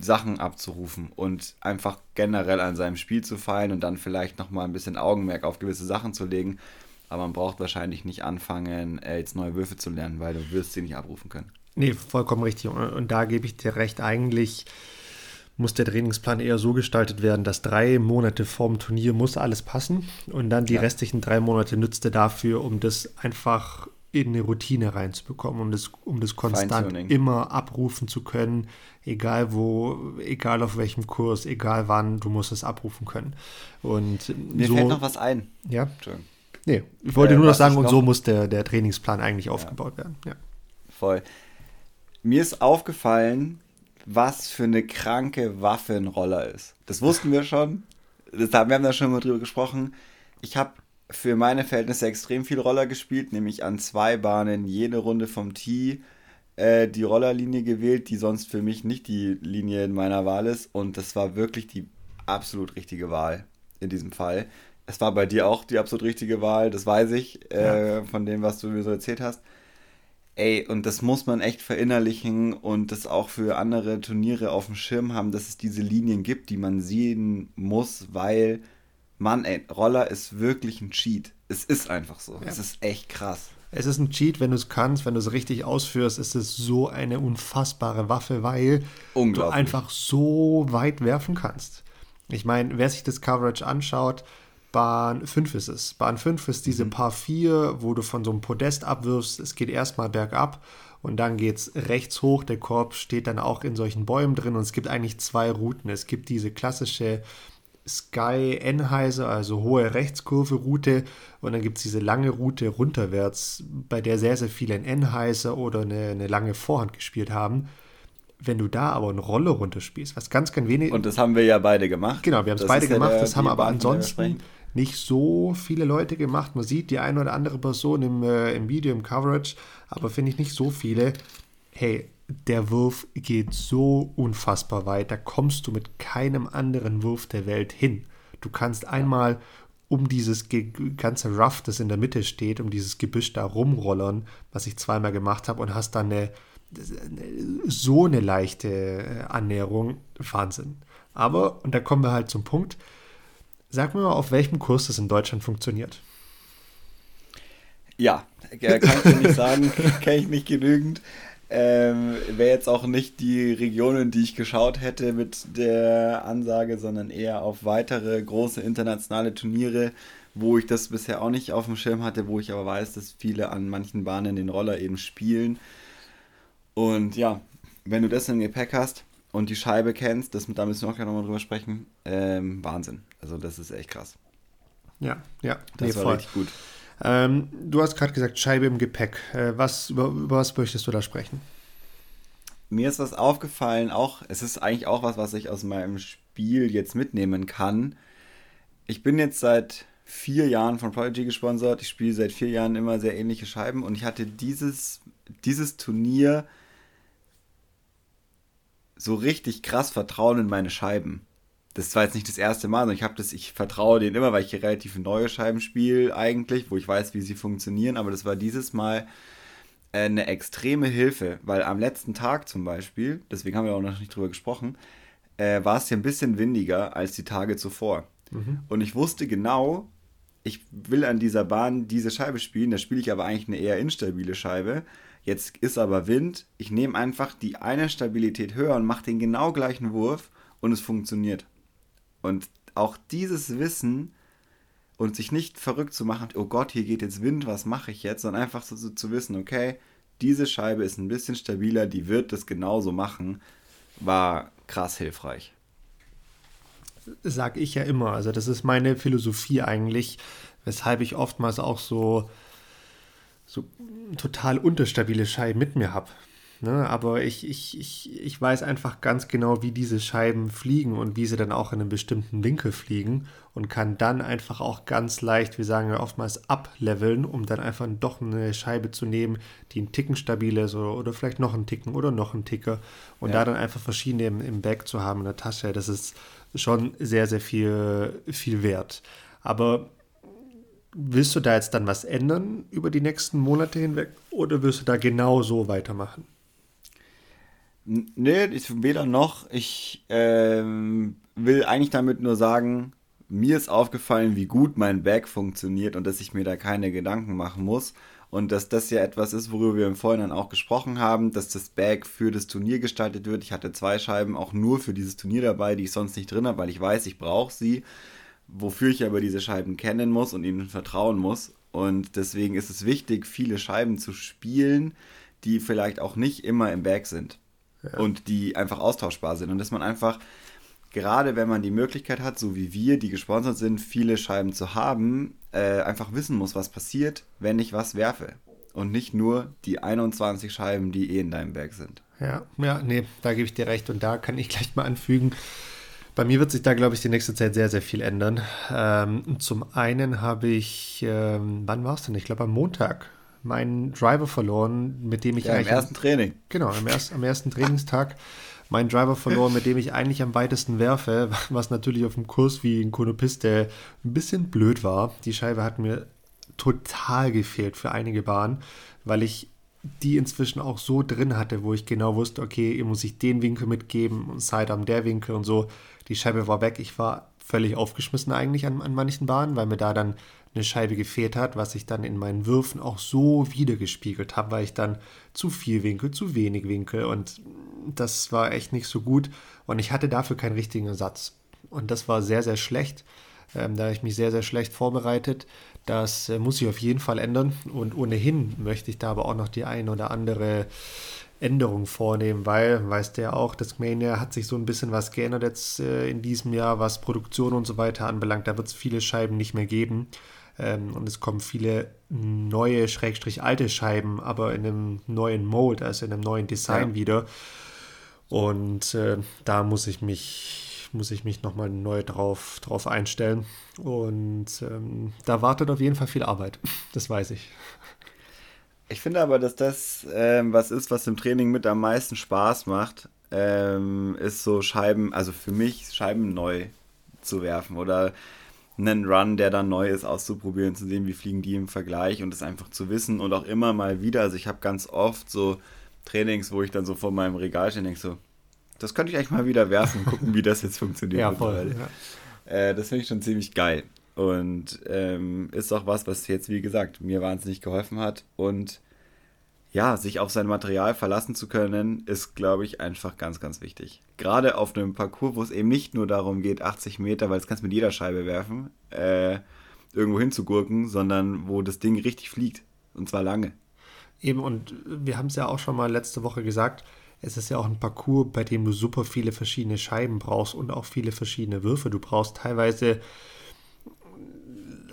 Sachen abzurufen und einfach generell an seinem Spiel zu feilen und dann vielleicht nochmal ein bisschen Augenmerk auf gewisse Sachen zu legen. Aber man braucht wahrscheinlich nicht anfangen, äh, jetzt neue Würfe zu lernen, weil du wirst sie nicht abrufen können. Nee, vollkommen richtig. Und da gebe ich dir recht. Eigentlich muss der Trainingsplan eher so gestaltet werden, dass drei Monate vorm Turnier muss alles passen und dann die ja. restlichen drei Monate nützte dafür, um das einfach in eine Routine reinzubekommen, um das, um das konstant immer abrufen zu können, egal wo, egal auf welchem Kurs, egal wann, du musst es abrufen können. Und Mir so, fällt noch was ein. Ja. Nee, ich wollte äh, nur noch sagen, und so muss der, der Trainingsplan eigentlich ja. aufgebaut werden. Ja. Voll. Mir ist aufgefallen, was für eine kranke Waffe ein Roller ist. Das wussten wir schon. Das, wir haben da schon mal drüber gesprochen. Ich habe für meine Verhältnisse extrem viel Roller gespielt, nämlich an zwei Bahnen jede Runde vom Tee äh, die Rollerlinie gewählt, die sonst für mich nicht die Linie in meiner Wahl ist. Und das war wirklich die absolut richtige Wahl in diesem Fall. Es war bei dir auch die absolut richtige Wahl, das weiß ich, äh, ja. von dem, was du mir so erzählt hast. Ey, und das muss man echt verinnerlichen und das auch für andere Turniere auf dem Schirm haben, dass es diese Linien gibt, die man sehen muss, weil Mann, ey, Roller ist wirklich ein Cheat. Es ist einfach so. Ja. Es ist echt krass. Es ist ein Cheat, wenn du es kannst, wenn du es richtig ausführst, ist es so eine unfassbare Waffe, weil du einfach so weit werfen kannst. Ich meine, wer sich das Coverage anschaut, Bahn 5 ist es. Bahn 5 ist diese mhm. Paar 4, wo du von so einem Podest abwirfst. Es geht erstmal bergab und dann geht es rechts hoch. Der Korb steht dann auch in solchen Bäumen drin und es gibt eigentlich zwei Routen. Es gibt diese klassische Sky Enheiser, also hohe Rechtskurve-Route. Und dann gibt es diese lange Route runterwärts, bei der sehr, sehr viele ein Enheiser oder eine, eine lange Vorhand gespielt haben. Wenn du da aber eine Rolle runterspielst, was ganz, ganz wenig. Und das haben wir ja beide gemacht. Genau, wir haben es beide ja gemacht. Der, das haben aber ansonsten nicht so viele Leute gemacht. Man sieht die eine oder andere Person im, äh, im Video, im Coverage, aber finde ich nicht so viele. Hey, der Wurf geht so unfassbar weit, da kommst du mit keinem anderen Wurf der Welt hin. Du kannst einmal um dieses ganze Rough, das in der Mitte steht, um dieses Gebüsch da rumrollern, was ich zweimal gemacht habe, und hast dann eine, so eine leichte äh, Annäherung. Wahnsinn. Aber, und da kommen wir halt zum Punkt, sag mir mal, auf welchem Kurs das in Deutschland funktioniert. Ja, kann ich dir nicht sagen, [laughs] kenne ich nicht genügend. Ähm, Wäre jetzt auch nicht die Regionen, die ich geschaut hätte mit der Ansage, sondern eher auf weitere große internationale Turniere, wo ich das bisher auch nicht auf dem Schirm hatte, wo ich aber weiß, dass viele an manchen Bahnen den Roller eben spielen. Und ja, wenn du das im Gepäck hast und die Scheibe kennst, das, da müssen wir auch gleich nochmal drüber sprechen, ähm, Wahnsinn. Also das ist echt krass. Ja, ja. Das nee, war voll. richtig gut. Ähm, du hast gerade gesagt, Scheibe im Gepäck. Äh, was, über, über was möchtest du da sprechen? Mir ist was aufgefallen, auch, es ist eigentlich auch was, was ich aus meinem Spiel jetzt mitnehmen kann. Ich bin jetzt seit vier Jahren von Prodigy gesponsert. Ich spiele seit vier Jahren immer sehr ähnliche Scheiben und ich hatte dieses, dieses Turnier so richtig krass Vertrauen in meine Scheiben das war jetzt nicht das erste Mal, sondern ich habe das, ich vertraue denen immer, weil ich hier relativ neue Scheiben spiele eigentlich, wo ich weiß, wie sie funktionieren, aber das war dieses Mal äh, eine extreme Hilfe, weil am letzten Tag zum Beispiel, deswegen haben wir auch noch nicht drüber gesprochen, äh, war es hier ein bisschen windiger als die Tage zuvor. Mhm. Und ich wusste genau, ich will an dieser Bahn diese Scheibe spielen, da spiele ich aber eigentlich eine eher instabile Scheibe. Jetzt ist aber Wind, ich nehme einfach die eine Stabilität höher und mache den genau gleichen Wurf und es funktioniert. Und auch dieses Wissen und sich nicht verrückt zu machen, oh Gott, hier geht jetzt Wind, was mache ich jetzt, sondern einfach so, so zu wissen, okay, diese Scheibe ist ein bisschen stabiler, die wird das genauso machen, war krass hilfreich. Sag ich ja immer. Also, das ist meine Philosophie eigentlich, weshalb ich oftmals auch so, so total unterstabile Scheiben mit mir habe. Ne? Aber ich, ich, ich, ich weiß einfach ganz genau, wie diese Scheiben fliegen und wie sie dann auch in einem bestimmten Winkel fliegen und kann dann einfach auch ganz leicht, wir sagen ja oftmals, ableveln, um dann einfach doch eine Scheibe zu nehmen, die einen Ticken stabil ist oder, oder vielleicht noch einen Ticken oder noch einen Ticker und ja. da dann einfach verschiedene im, im Bag zu haben in der Tasche, das ist schon sehr, sehr viel, viel wert. Aber willst du da jetzt dann was ändern über die nächsten Monate hinweg oder wirst du da genau so weitermachen? Nee, ich weder noch. Ich ähm, will eigentlich damit nur sagen, mir ist aufgefallen, wie gut mein Bag funktioniert und dass ich mir da keine Gedanken machen muss. Und dass das ja etwas ist, worüber wir im Vorhinein auch gesprochen haben, dass das Bag für das Turnier gestaltet wird. Ich hatte zwei Scheiben auch nur für dieses Turnier dabei, die ich sonst nicht drin habe, weil ich weiß, ich brauche sie. Wofür ich aber diese Scheiben kennen muss und ihnen vertrauen muss. Und deswegen ist es wichtig, viele Scheiben zu spielen, die vielleicht auch nicht immer im Bag sind. Ja. Und die einfach austauschbar sind. Und dass man einfach, gerade wenn man die Möglichkeit hat, so wie wir, die gesponsert sind, viele Scheiben zu haben, äh, einfach wissen muss, was passiert, wenn ich was werfe. Und nicht nur die 21 Scheiben, die eh in deinem Bag sind. Ja, ja, nee, da gebe ich dir recht. Und da kann ich gleich mal anfügen, bei mir wird sich da, glaube ich, die nächste Zeit sehr, sehr viel ändern. Ähm, zum einen habe ich, ähm, wann war es denn? Ich glaube am Montag meinen Driver verloren, mit dem ich ja, eigentlich. Am ersten Training. Genau, am, erst, am ersten Trainingstag meinen Driver verloren, mit dem ich eigentlich am weitesten werfe, [laughs] was natürlich auf dem Kurs wie in Konopiste ein bisschen blöd war. Die Scheibe hat mir total gefehlt für einige Bahnen, weil ich die inzwischen auch so drin hatte, wo ich genau wusste, okay, ihr muss ich den Winkel mitgeben und Sidearm der Winkel und so. Die Scheibe war weg. Ich war völlig aufgeschmissen eigentlich an, an manchen Bahnen, weil mir da dann eine Scheibe gefehlt hat, was ich dann in meinen Würfen auch so wiedergespiegelt habe, weil ich dann zu viel Winkel, zu wenig Winkel und das war echt nicht so gut und ich hatte dafür keinen richtigen Ersatz. Und das war sehr, sehr schlecht. Ähm, da habe ich mich sehr, sehr schlecht vorbereitet. Das äh, muss sich auf jeden Fall ändern. Und ohnehin möchte ich da aber auch noch die ein oder andere Änderung vornehmen, weil, weißt du ja auch, das Mania hat sich so ein bisschen was geändert jetzt äh, in diesem Jahr, was Produktion und so weiter anbelangt. Da wird es viele Scheiben nicht mehr geben. Ähm, und es kommen viele neue, schrägstrich alte Scheiben, aber in einem neuen Mold, also in einem neuen Design ja. wieder. Und äh, da muss ich mich muss ich mich nochmal neu drauf, drauf einstellen. Und ähm, da wartet auf jeden Fall viel Arbeit. Das weiß ich. Ich finde aber, dass das ähm, was ist, was im Training mit am meisten Spaß macht, ähm, ist so Scheiben, also für mich Scheiben neu zu werfen oder einen Run, der dann neu ist, auszuprobieren, zu sehen, wie fliegen die im Vergleich und es einfach zu wissen und auch immer mal wieder. Also ich habe ganz oft so Trainings, wo ich dann so vor meinem Regal stehe und denke so, das könnte ich eigentlich mal wieder werfen und gucken, wie das jetzt funktioniert. ja, voll. Ja. Äh, das finde ich schon ziemlich geil. Und ähm, ist auch was, was jetzt, wie gesagt, mir wahnsinnig geholfen hat. Und ja, sich auf sein Material verlassen zu können, ist, glaube ich, einfach ganz, ganz wichtig. Gerade auf einem Parcours, wo es eben nicht nur darum geht, 80 Meter, weil das kannst du mit jeder Scheibe werfen, äh, irgendwo hinzugurken, sondern wo das Ding richtig fliegt. Und zwar lange. Eben, und wir haben es ja auch schon mal letzte Woche gesagt, es ist ja auch ein Parcours, bei dem du super viele verschiedene Scheiben brauchst und auch viele verschiedene Würfe. Du brauchst teilweise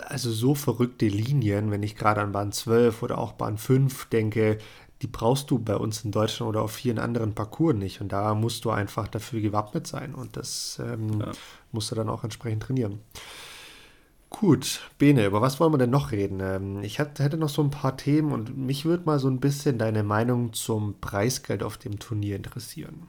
also so verrückte Linien, wenn ich gerade an Bahn 12 oder auch Bahn 5 denke, die brauchst du bei uns in Deutschland oder auf vielen anderen Parcours nicht. Und da musst du einfach dafür gewappnet sein und das ähm, ja. musst du dann auch entsprechend trainieren. Gut, Bene, über was wollen wir denn noch reden? Ähm, ich hätte noch so ein paar Themen und mich würde mal so ein bisschen deine Meinung zum Preisgeld auf dem Turnier interessieren.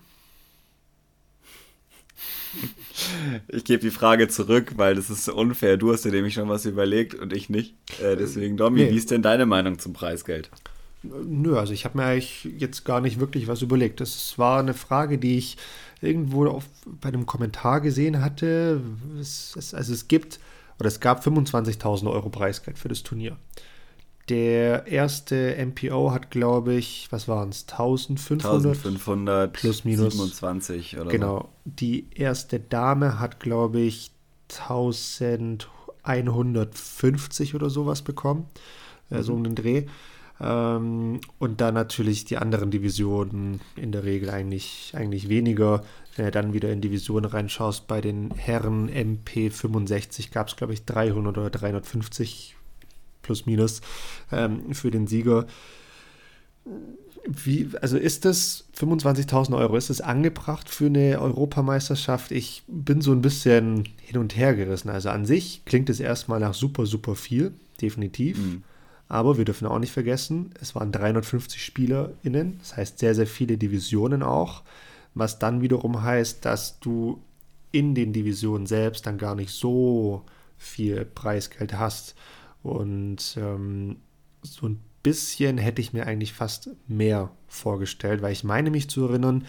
Ich gebe die Frage zurück, weil das ist unfair. Du hast dir nämlich schon was überlegt und ich nicht. Äh, deswegen, Domi, nee. wie ist denn deine Meinung zum Preisgeld? Nö, also ich habe mir eigentlich jetzt gar nicht wirklich was überlegt. Das war eine Frage, die ich irgendwo auf, bei einem Kommentar gesehen hatte. Es, es, also es gibt oder es gab 25.000 Euro Preisgeld für das Turnier. Der erste MPO hat, glaube ich, was waren es? 1500? 1500 plus minus 27 oder Genau. So. Die erste Dame hat, glaube ich, 1150 oder sowas bekommen. Mhm. So um den Dreh. Ähm, und dann natürlich die anderen Divisionen in der Regel eigentlich, eigentlich weniger. Wenn du dann wieder in Divisionen reinschaust, bei den Herren MP65 gab es, glaube ich, 300 oder 350 plus minus ähm, für den Sieger. Wie, also ist das 25.000 Euro, ist das angebracht für eine Europameisterschaft? Ich bin so ein bisschen hin und her gerissen. Also an sich klingt es erstmal nach super, super viel, definitiv. Mhm. Aber wir dürfen auch nicht vergessen, es waren 350 SpielerInnen, das heißt sehr, sehr viele Divisionen auch, was dann wiederum heißt, dass du in den Divisionen selbst dann gar nicht so viel Preisgeld hast. Und ähm, so ein bisschen hätte ich mir eigentlich fast mehr vorgestellt, weil ich meine mich zu erinnern,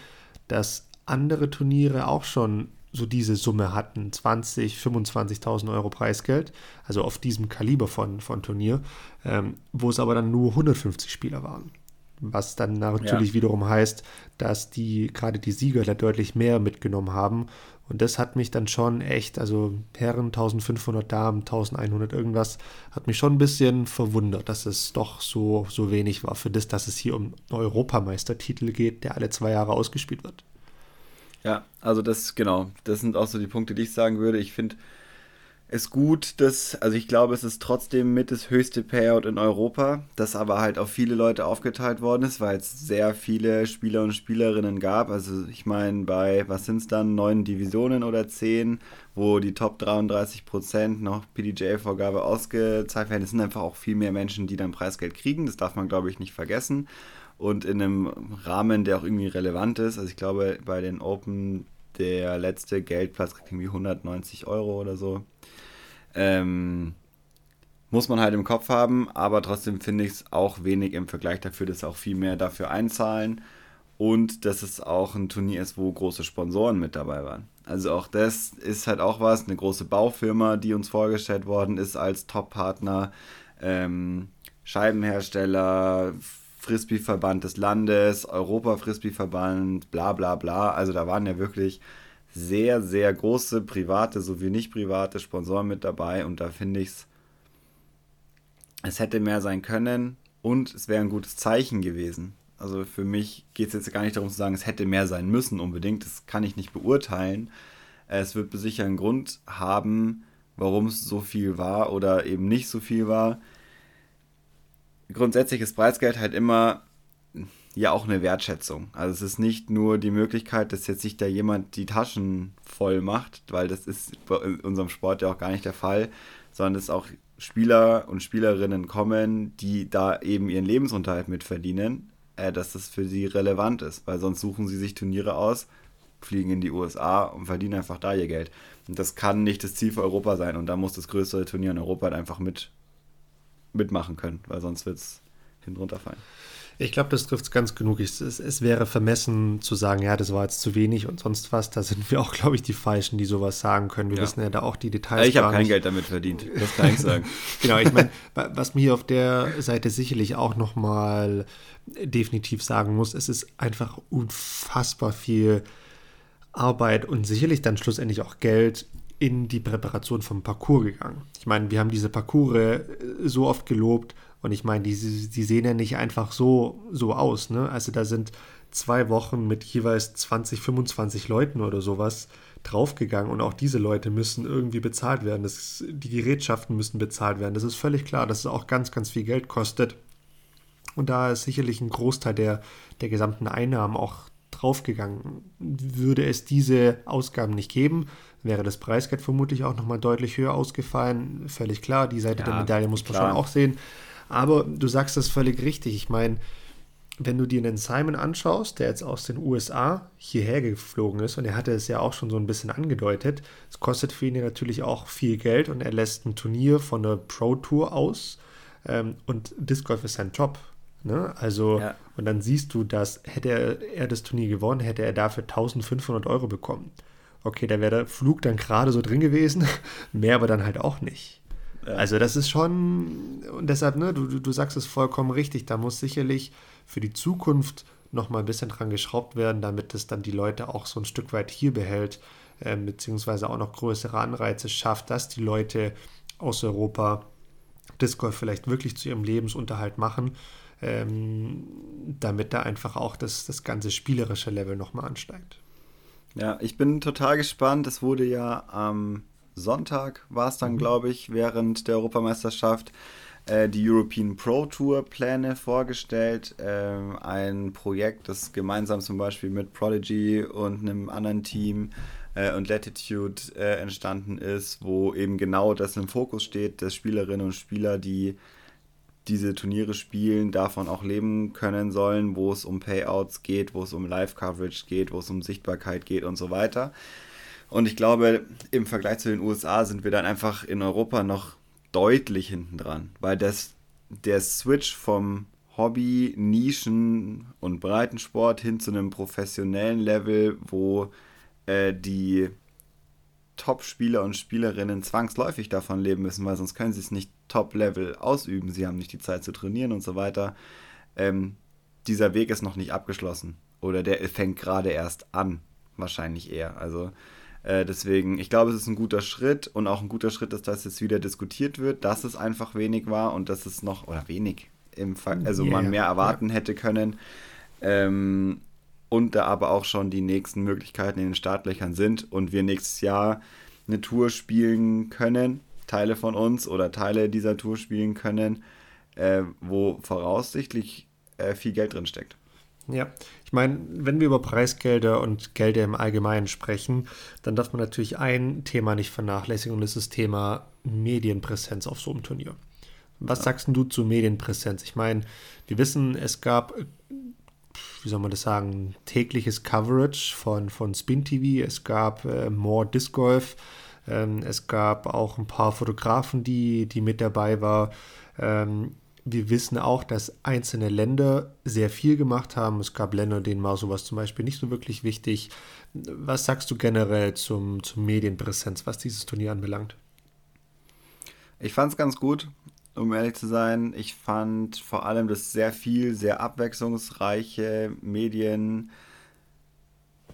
dass andere Turniere auch schon so diese Summe hatten, 20, 25.000 Euro Preisgeld, also auf diesem Kaliber von, von Turnier, ähm, wo es aber dann nur 150 Spieler waren. Was dann natürlich ja. wiederum heißt, dass die gerade die Sieger da deutlich mehr mitgenommen haben Und das hat mich dann schon echt, also Herren 1500 Damen, 1100 irgendwas, hat mich schon ein bisschen verwundert, dass es doch so, so wenig war für das, dass es hier um einen Europameistertitel geht, der alle zwei Jahre ausgespielt wird. Ja, also das, genau, das sind auch so die Punkte, die ich sagen würde. Ich finde, ist gut, dass, also ich glaube, es ist trotzdem mit das höchste Payout in Europa, das aber halt auf viele Leute aufgeteilt worden ist, weil es sehr viele Spieler und Spielerinnen gab. Also ich meine, bei, was sind es dann, neun Divisionen oder zehn, wo die Top 33 Prozent noch PDJ-Vorgabe ausgezahlt werden. Es sind einfach auch viel mehr Menschen, die dann Preisgeld kriegen. Das darf man, glaube ich, nicht vergessen. Und in einem Rahmen, der auch irgendwie relevant ist. Also ich glaube, bei den Open der letzte Geldplatz kriegt irgendwie 190 Euro oder so. Ähm, muss man halt im Kopf haben, aber trotzdem finde ich es auch wenig im Vergleich dafür, dass auch viel mehr dafür einzahlen und dass es auch ein Turnier ist, wo große Sponsoren mit dabei waren. Also auch das ist halt auch was, eine große Baufirma, die uns vorgestellt worden ist als Top-Partner, ähm, Scheibenhersteller, Frisbee-Verband des Landes, Europa-Frisbee-Verband, bla bla bla. Also da waren ja wirklich sehr, sehr große private sowie nicht private Sponsoren mit dabei und da finde ich es, es hätte mehr sein können und es wäre ein gutes Zeichen gewesen. Also für mich geht es jetzt gar nicht darum zu sagen, es hätte mehr sein müssen unbedingt, das kann ich nicht beurteilen. Es wird sicher einen Grund haben, warum es so viel war oder eben nicht so viel war. Grundsätzlich ist Preisgeld halt immer ja auch eine Wertschätzung. Also es ist nicht nur die Möglichkeit, dass jetzt sich da jemand die Taschen voll macht, weil das ist bei unserem Sport ja auch gar nicht der Fall, sondern dass auch Spieler und Spielerinnen kommen, die da eben ihren Lebensunterhalt mit verdienen, äh, dass das für sie relevant ist, weil sonst suchen sie sich Turniere aus, fliegen in die USA und verdienen einfach da ihr Geld. Und das kann nicht das Ziel für Europa sein und da muss das größere Turnier in Europa halt einfach mit mitmachen können, weil sonst wird es hinunterfallen. Ich glaube, das trifft es ganz genug. Es, es, es, wäre vermessen zu sagen, ja, das war jetzt zu wenig und sonst was. Da sind wir auch, glaube ich, die Falschen, die sowas sagen können. Wir ja. wissen ja da auch die Details. Ich habe kein Geld damit verdient. Das kann ich sagen. [laughs] genau, ich meine, was mir hier auf der Seite sicherlich auch nochmal definitiv sagen muss, es ist einfach unfassbar viel Arbeit und sicherlich dann schlussendlich auch Geld in die Präparation vom Parcours gegangen. Ich meine, wir haben diese Parcours so oft gelobt und ich meine, die, die sehen ja nicht einfach so, so aus. Ne? Also da sind zwei Wochen mit jeweils 20, 25 Leuten oder sowas draufgegangen und auch diese Leute müssen irgendwie bezahlt werden. Das, die Gerätschaften müssen bezahlt werden. Das ist völlig klar, dass es auch ganz, ganz viel Geld kostet. Und da ist sicherlich ein Großteil der, der gesamten Einnahmen auch draufgegangen. Würde es diese Ausgaben nicht geben, wäre das Preisgeld vermutlich auch nochmal deutlich höher ausgefallen. Völlig klar, die Seite ja, der Medaille muss man klar. schon auch sehen. Aber du sagst das völlig richtig. Ich meine, wenn du dir den Simon anschaust, der jetzt aus den USA hierher geflogen ist, und er hatte es ja auch schon so ein bisschen angedeutet, es kostet für ihn natürlich auch viel Geld und er lässt ein Turnier von der Pro Tour aus ähm, und Disc Golf ist sein Job. Ne? Also, ja. und dann siehst du, dass hätte er, er das Turnier gewonnen, hätte er dafür 1500 Euro bekommen. Okay, da wäre der Flug dann gerade so drin gewesen, [laughs] mehr aber dann halt auch nicht. Also das ist schon, und deshalb, ne, du, du sagst es vollkommen richtig, da muss sicherlich für die Zukunft noch mal ein bisschen dran geschraubt werden, damit es dann die Leute auch so ein Stück weit hier behält, äh, beziehungsweise auch noch größere Anreize schafft, dass die Leute aus Europa Disc Golf vielleicht wirklich zu ihrem Lebensunterhalt machen, ähm, damit da einfach auch das, das ganze spielerische Level nochmal ansteigt. Ja, ich bin total gespannt. Es wurde ja am Sonntag war es dann, mhm. glaube ich, während der Europameisterschaft äh, die European Pro Tour Pläne vorgestellt. Äh, ein Projekt, das gemeinsam zum Beispiel mit Prodigy und einem anderen Team äh, und Latitude äh, entstanden ist, wo eben genau das im Fokus steht, dass Spielerinnen und Spieler, die diese Turniere spielen, davon auch leben können sollen, wo es um Payouts geht, wo es um Live-Coverage geht, wo es um Sichtbarkeit geht und so weiter. Und ich glaube, im Vergleich zu den USA sind wir dann einfach in Europa noch deutlich hinten dran, weil das, der Switch vom Hobby, Nischen und Breitensport hin zu einem professionellen Level, wo äh, die Top-Spieler und Spielerinnen zwangsläufig davon leben müssen, weil sonst können sie es nicht Top-Level ausüben. Sie haben nicht die Zeit zu trainieren und so weiter. Ähm, dieser Weg ist noch nicht abgeschlossen oder der fängt gerade erst an, wahrscheinlich eher. Also Äh, deswegen, ich glaube, es ist ein guter Schritt und auch ein guter Schritt dass jetzt wieder diskutiert wird, dass es einfach wenig war und dass es noch, oder wenig, im Ver also yeah, man mehr erwarten ja. hätte können. Ähm, und da aber auch schon die nächsten Möglichkeiten in den Startlöchern sind und wir nächstes Jahr eine Tour spielen können, Teile von uns oder Teile dieser Tour spielen können, äh, wo voraussichtlich äh, viel Geld drin steckt. Ja, ich meine, wenn wir über Preisgelder und Gelder im Allgemeinen sprechen, dann darf man natürlich ein Thema nicht vernachlässigen und das ist das Thema Medienpräsenz auf so einem Turnier. Was ja. sagst du zu Medienpräsenz? Ich meine, wir wissen, es gab, wie soll man das sagen, tägliches Coverage von, von Spin TV, es gab äh, More Disc Golf, ähm, es gab auch ein paar Fotografen, die, die mit dabei waren. Ähm, wir wissen auch, dass einzelne Länder sehr viel gemacht haben. Es gab Länder, denen war sowas zum Beispiel nicht so wirklich wichtig. Was sagst du generell zum, zum Medienpräsenz, was dieses Turnier anbelangt? Ich fand es ganz gut, um ehrlich zu sein. Ich fand vor allem, dass sehr viel, sehr abwechslungsreiche Medien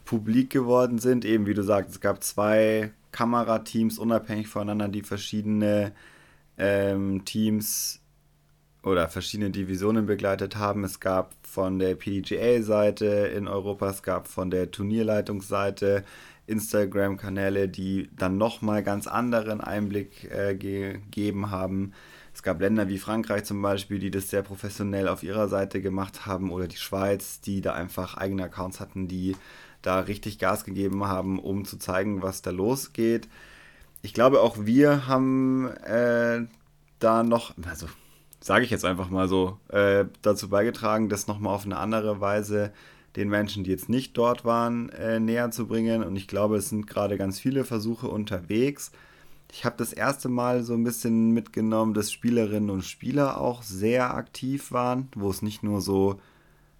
publik geworden sind. Eben wie du sagst, es gab zwei Kamerateams unabhängig voneinander, die verschiedene ähm, Teams oder verschiedene Divisionen begleitet haben. Es gab von der PDGA-Seite in Europa, es gab von der Turnierleitungsseite Instagram-Kanäle, die dann nochmal ganz anderen Einblick äh, gegeben haben. Es gab Länder wie Frankreich zum Beispiel, die das sehr professionell auf ihrer Seite gemacht haben oder die Schweiz, die da einfach eigene Accounts hatten, die da richtig Gas gegeben haben, um zu zeigen, was da losgeht. Ich glaube, auch wir haben äh, da noch, also sage ich jetzt einfach mal so, äh, dazu beigetragen, das nochmal auf eine andere Weise den Menschen, die jetzt nicht dort waren, äh, näher zu bringen. Und ich glaube, es sind gerade ganz viele Versuche unterwegs. Ich habe das erste Mal so ein bisschen mitgenommen, dass Spielerinnen und Spieler auch sehr aktiv waren, wo es nicht nur so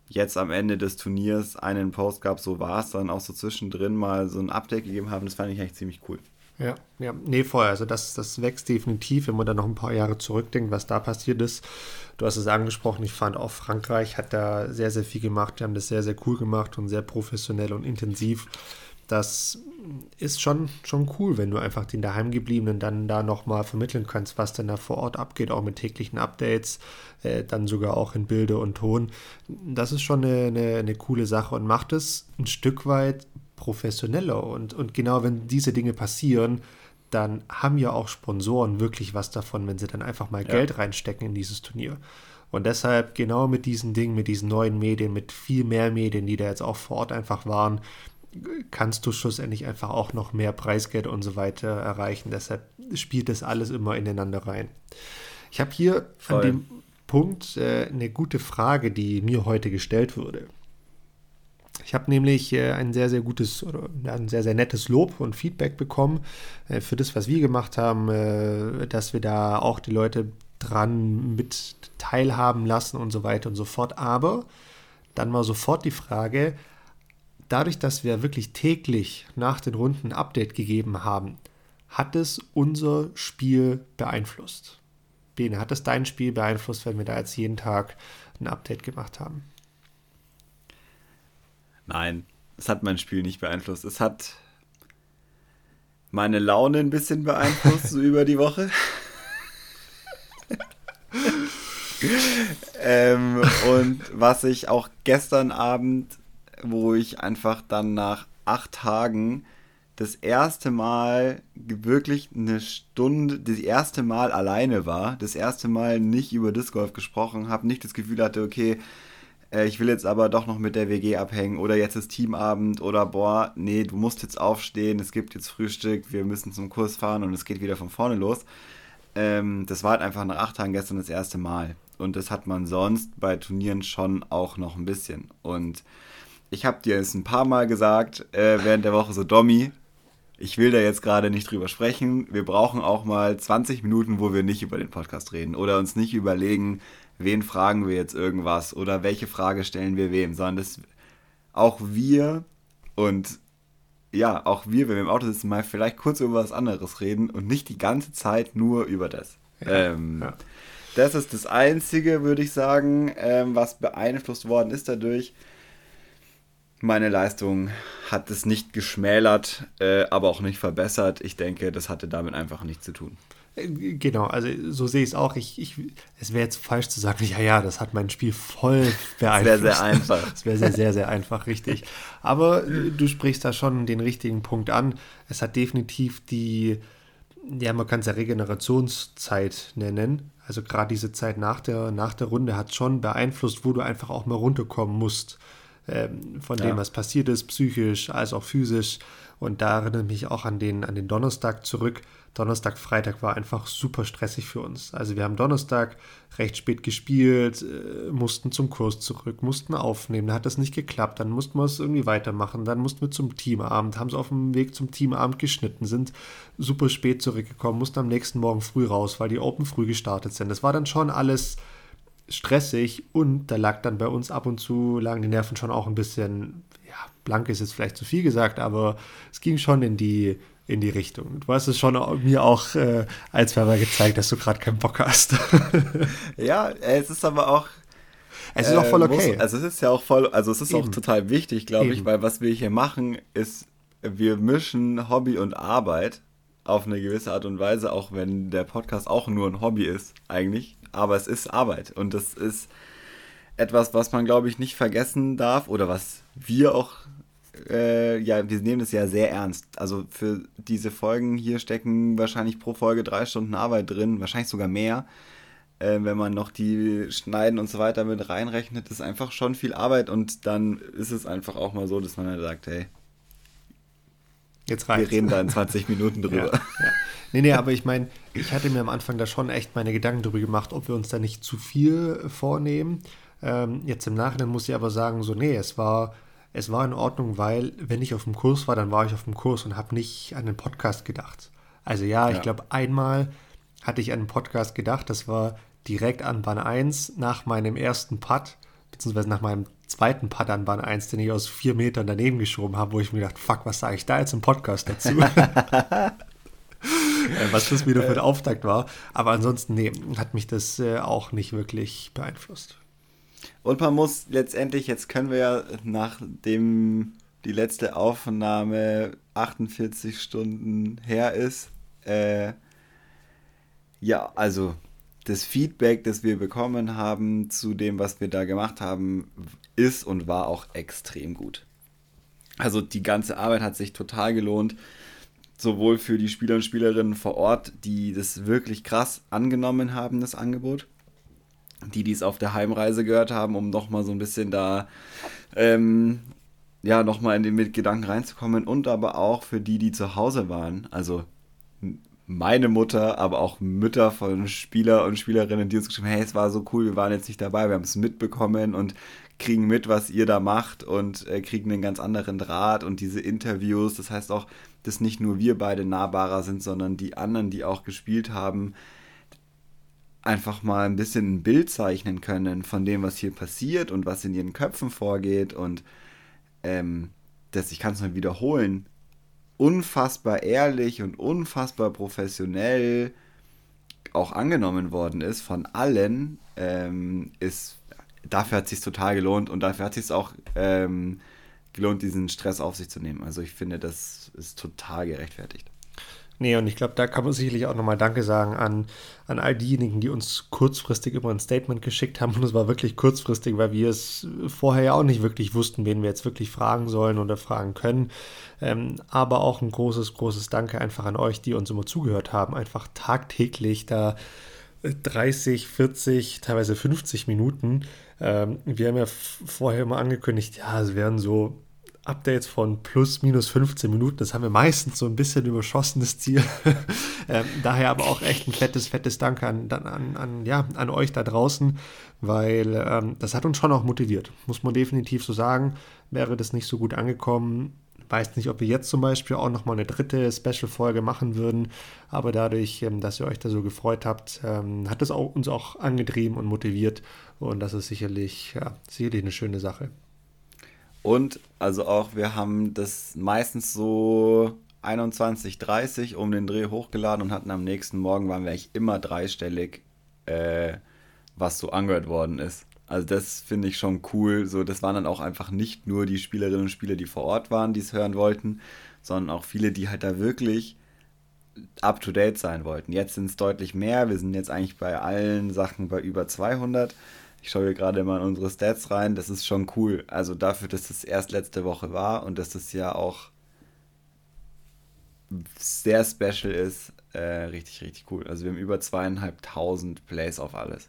jetzt am Ende des Turniers einen Post gab, so war es, sondern auch so zwischendrin mal so ein Update gegeben haben. Das fand ich eigentlich ziemlich cool. Ja, ja, nee, vorher. Also das, das wächst definitiv, wenn man da noch ein paar Jahre zurückdenkt, was da passiert ist. Du hast es angesprochen, ich fand auch Frankreich hat da sehr, sehr viel gemacht. Die haben das sehr, sehr cool gemacht und sehr professionell und intensiv. Das ist schon, schon cool, wenn du einfach den daheimgebliebenen dann da nochmal vermitteln kannst, was denn da vor Ort abgeht, auch mit täglichen Updates, äh, dann sogar auch in Bilder und Ton. Das ist schon eine, eine, eine coole Sache und macht es ein Stück weit professioneller. Und, und genau wenn diese Dinge passieren, dann haben ja auch Sponsoren wirklich was davon, wenn sie dann einfach mal ja. Geld reinstecken in dieses Turnier. Und deshalb genau mit diesen Dingen, mit diesen neuen Medien, mit viel mehr Medien, die da jetzt auch vor Ort einfach waren, kannst du schlussendlich einfach auch noch mehr Preisgeld und so weiter erreichen. Deshalb spielt das alles immer ineinander rein. Ich habe hier Voll. an dem Punkt äh, eine gute Frage, die mir heute gestellt wurde. Ich habe nämlich äh, ein sehr, sehr gutes ein sehr, sehr nettes Lob und Feedback bekommen äh, für das, was wir gemacht haben, äh, dass wir da auch die Leute dran mit teilhaben lassen und so weiter und so fort. Aber dann war sofort die Frage, dadurch, dass wir wirklich täglich nach den Runden ein Update gegeben haben, hat es unser Spiel beeinflusst? Bene, hat es dein Spiel beeinflusst, wenn wir da jetzt jeden Tag ein Update gemacht haben? Nein, es hat mein Spiel nicht beeinflusst. Es hat meine Laune ein bisschen beeinflusst, so über die Woche. [laughs] ähm, und was ich auch gestern Abend, wo ich einfach dann nach acht Tagen das erste Mal wirklich eine Stunde, das erste Mal alleine war, das erste Mal nicht über Disc Golf gesprochen habe, nicht das Gefühl hatte, okay, äh, ich will jetzt aber doch noch mit der WG abhängen oder jetzt ist Teamabend oder boah, nee, du musst jetzt aufstehen, es gibt jetzt Frühstück, wir müssen zum Kurs fahren und es geht wieder von vorne los. Ähm, das war halt einfach nach acht Tagen gestern das erste Mal. Und das hat man sonst bei Turnieren schon auch noch ein bisschen. Und ich habe dir es ein paar Mal gesagt äh, während der Woche so, Domi, ich will da jetzt gerade nicht drüber sprechen. Wir brauchen auch mal 20 Minuten, wo wir nicht über den Podcast reden oder uns nicht überlegen, wen fragen wir jetzt irgendwas oder welche Frage stellen wir wem, sondern dass auch wir und ja, auch wir, wenn wir im Auto sitzen, mal vielleicht kurz über was anderes reden und nicht die ganze Zeit nur über das. Ja, ähm, ja. Das ist das Einzige, würde ich sagen, ähm, was beeinflusst worden ist dadurch. meine Leistung hat es nicht geschmälert, äh, aber auch nicht verbessert. Ich denke, das hatte damit einfach nichts zu tun. Äh, genau, also so sehe ich es auch. Ich, ich, es wäre jetzt falsch zu sagen, [laughs] ja, ja, das hat mein Spiel voll [laughs] beeinflusst. Wäre sehr einfach. Das wäre sehr, sehr, sehr einfach, richtig. Aber du sprichst da schon den richtigen Punkt an. Es hat definitiv die, ja, man kann es ja Regenerationszeit nennen. Also gerade diese Zeit nach der, nach der Runde hat schon beeinflusst, wo du einfach auch mal runterkommen musst ähm, von dem, was passiert ist, psychisch als auch physisch. Und da erinnere ich mich auch an den, an den Donnerstag zurück. Donnerstag, Freitag war einfach super stressig für uns. Also wir haben Donnerstag recht spät gespielt, äh, mussten zum Kurs zurück, mussten aufnehmen, da hat das nicht geklappt, dann mussten wir es irgendwie weitermachen, dann mussten wir zum Teamabend, haben es auf dem Weg zum Teamabend geschnitten, sind super spät zurückgekommen, mussten am nächsten Morgen früh raus, weil die Open früh gestartet sind. Das war dann schon alles stressig und da lag dann bei uns ab und zu, lagen die Nerven schon auch ein bisschen, ja, blank ist jetzt vielleicht zu viel gesagt, aber es ging schon in die, in die Richtung. Du hast es schon mir auch äh, als Werber gezeigt, dass du gerade keinen Bock hast. [laughs] ja, es ist aber auch. Es ist äh, auch voll okay. Muss, also es ist ja auch voll, also es ist Eben. auch total wichtig, glaube ich, weil was wir hier machen, ist, wir mischen Hobby und Arbeit auf eine gewisse Art und Weise, auch wenn der Podcast auch nur ein Hobby ist, eigentlich aber es ist Arbeit und das ist etwas, was man, glaube ich, nicht vergessen darf oder was wir auch, äh, ja, wir nehmen das ja sehr ernst. Also für diese Folgen hier stecken wahrscheinlich pro Folge drei Stunden Arbeit drin, wahrscheinlich sogar mehr. Äh, wenn man noch die Schneiden und so weiter mit reinrechnet, ist einfach schon viel Arbeit und dann ist es einfach auch mal so, dass man dann sagt, hey, Jetzt reicht's. wir reden da in 20 Minuten [laughs] drüber. Ja, ja. Nee, nee, aber ich meine, ich hatte mir am Anfang da schon echt meine Gedanken darüber gemacht, ob wir uns da nicht zu viel vornehmen. Ähm, jetzt im Nachhinein muss ich aber sagen, so, nee, es war, es war in Ordnung, weil wenn ich auf dem Kurs war, dann war ich auf dem Kurs und habe nicht an den Podcast gedacht. Also ja, ja. ich glaube, einmal hatte ich an den Podcast gedacht, das war direkt an Bahn 1 nach meinem ersten Putt, beziehungsweise nach meinem zweiten Putt an Bahn 1, den ich aus vier Metern daneben geschoben habe, wo ich mir gedacht, fuck, was sage ich da jetzt im Podcast dazu? [laughs] Äh, was das wieder für ein Auftakt war. Aber ansonsten, nee, hat mich das äh, auch nicht wirklich beeinflusst. Und man muss letztendlich, jetzt können wir ja nachdem die letzte Aufnahme 48 Stunden her ist, äh, ja, also das Feedback, das wir bekommen haben zu dem, was wir da gemacht haben, ist und war auch extrem gut. Also die ganze Arbeit hat sich total gelohnt sowohl für die Spieler und Spielerinnen vor Ort, die das wirklich krass angenommen haben, das Angebot, die dies auf der Heimreise gehört haben, um nochmal so ein bisschen da, ähm, ja, nochmal in den Mitgedanken reinzukommen und aber auch für die, die zu Hause waren, also meine Mutter, aber auch Mütter von Spieler und Spielerinnen, die uns geschrieben haben, hey, es war so cool, wir waren jetzt nicht dabei, wir haben es mitbekommen und kriegen mit, was ihr da macht und äh, kriegen einen ganz anderen Draht und diese Interviews. Das heißt auch, dass nicht nur wir beide nahbarer sind, sondern die anderen, die auch gespielt haben, einfach mal ein bisschen ein Bild zeichnen können von dem, was hier passiert und was in ihren Köpfen vorgeht. Und ähm, das, ich kann es mal wiederholen, unfassbar ehrlich und unfassbar professionell auch angenommen worden ist von allen, ähm, ist dafür hat es sich total gelohnt und dafür hat es sich auch ähm, gelohnt, diesen Stress auf sich zu nehmen. Also ich finde, das ist total gerechtfertigt. Nee, und ich glaube, da kann man sicherlich auch nochmal Danke sagen an, an all diejenigen, die uns kurzfristig immer ein Statement geschickt haben. Und es war wirklich kurzfristig, weil wir es vorher ja auch nicht wirklich wussten, wen wir jetzt wirklich fragen sollen oder fragen können. Ähm, aber auch ein großes, großes Danke einfach an euch, die uns immer zugehört haben. Einfach tagtäglich da 30, 40, teilweise 50 Minuten. Ähm, wir haben ja vorher immer angekündigt, ja, es wären so Updates von plus minus 15 Minuten. Das haben wir meistens so ein bisschen überschossen, das Ziel. [laughs] ähm, daher aber auch echt ein fettes, fettes Dank an, an, an, ja, an euch da draußen, weil ähm, das hat uns schon auch motiviert. Muss man definitiv so sagen. Wäre das nicht so gut angekommen, weiß nicht, ob wir jetzt zum Beispiel auch nochmal eine dritte Special-Folge machen würden, aber dadurch, ähm, dass ihr euch da so gefreut habt, ähm, hat es auch, uns auch angetrieben und motiviert und das ist sicherlich, ja, sicherlich eine schöne Sache. Und also auch, wir haben das meistens so 21, 30 um den Dreh hochgeladen und hatten am nächsten Morgen, waren wir eigentlich immer dreistellig, äh, was so angehört worden ist. Also das finde ich schon cool. So, das waren dann auch einfach nicht nur die Spielerinnen und Spieler, die vor Ort waren, die es hören wollten, sondern auch viele, die halt da wirklich up to date sein wollten. Jetzt sind es deutlich mehr. Wir sind jetzt eigentlich bei allen Sachen bei über 200. Ich schaue hier gerade mal in unsere Stats rein. Das ist schon cool. Also dafür, dass es erst letzte Woche war und dass es ja auch sehr special ist, äh, richtig, richtig cool. Also wir haben über zweieinhalbtausend Plays auf alles.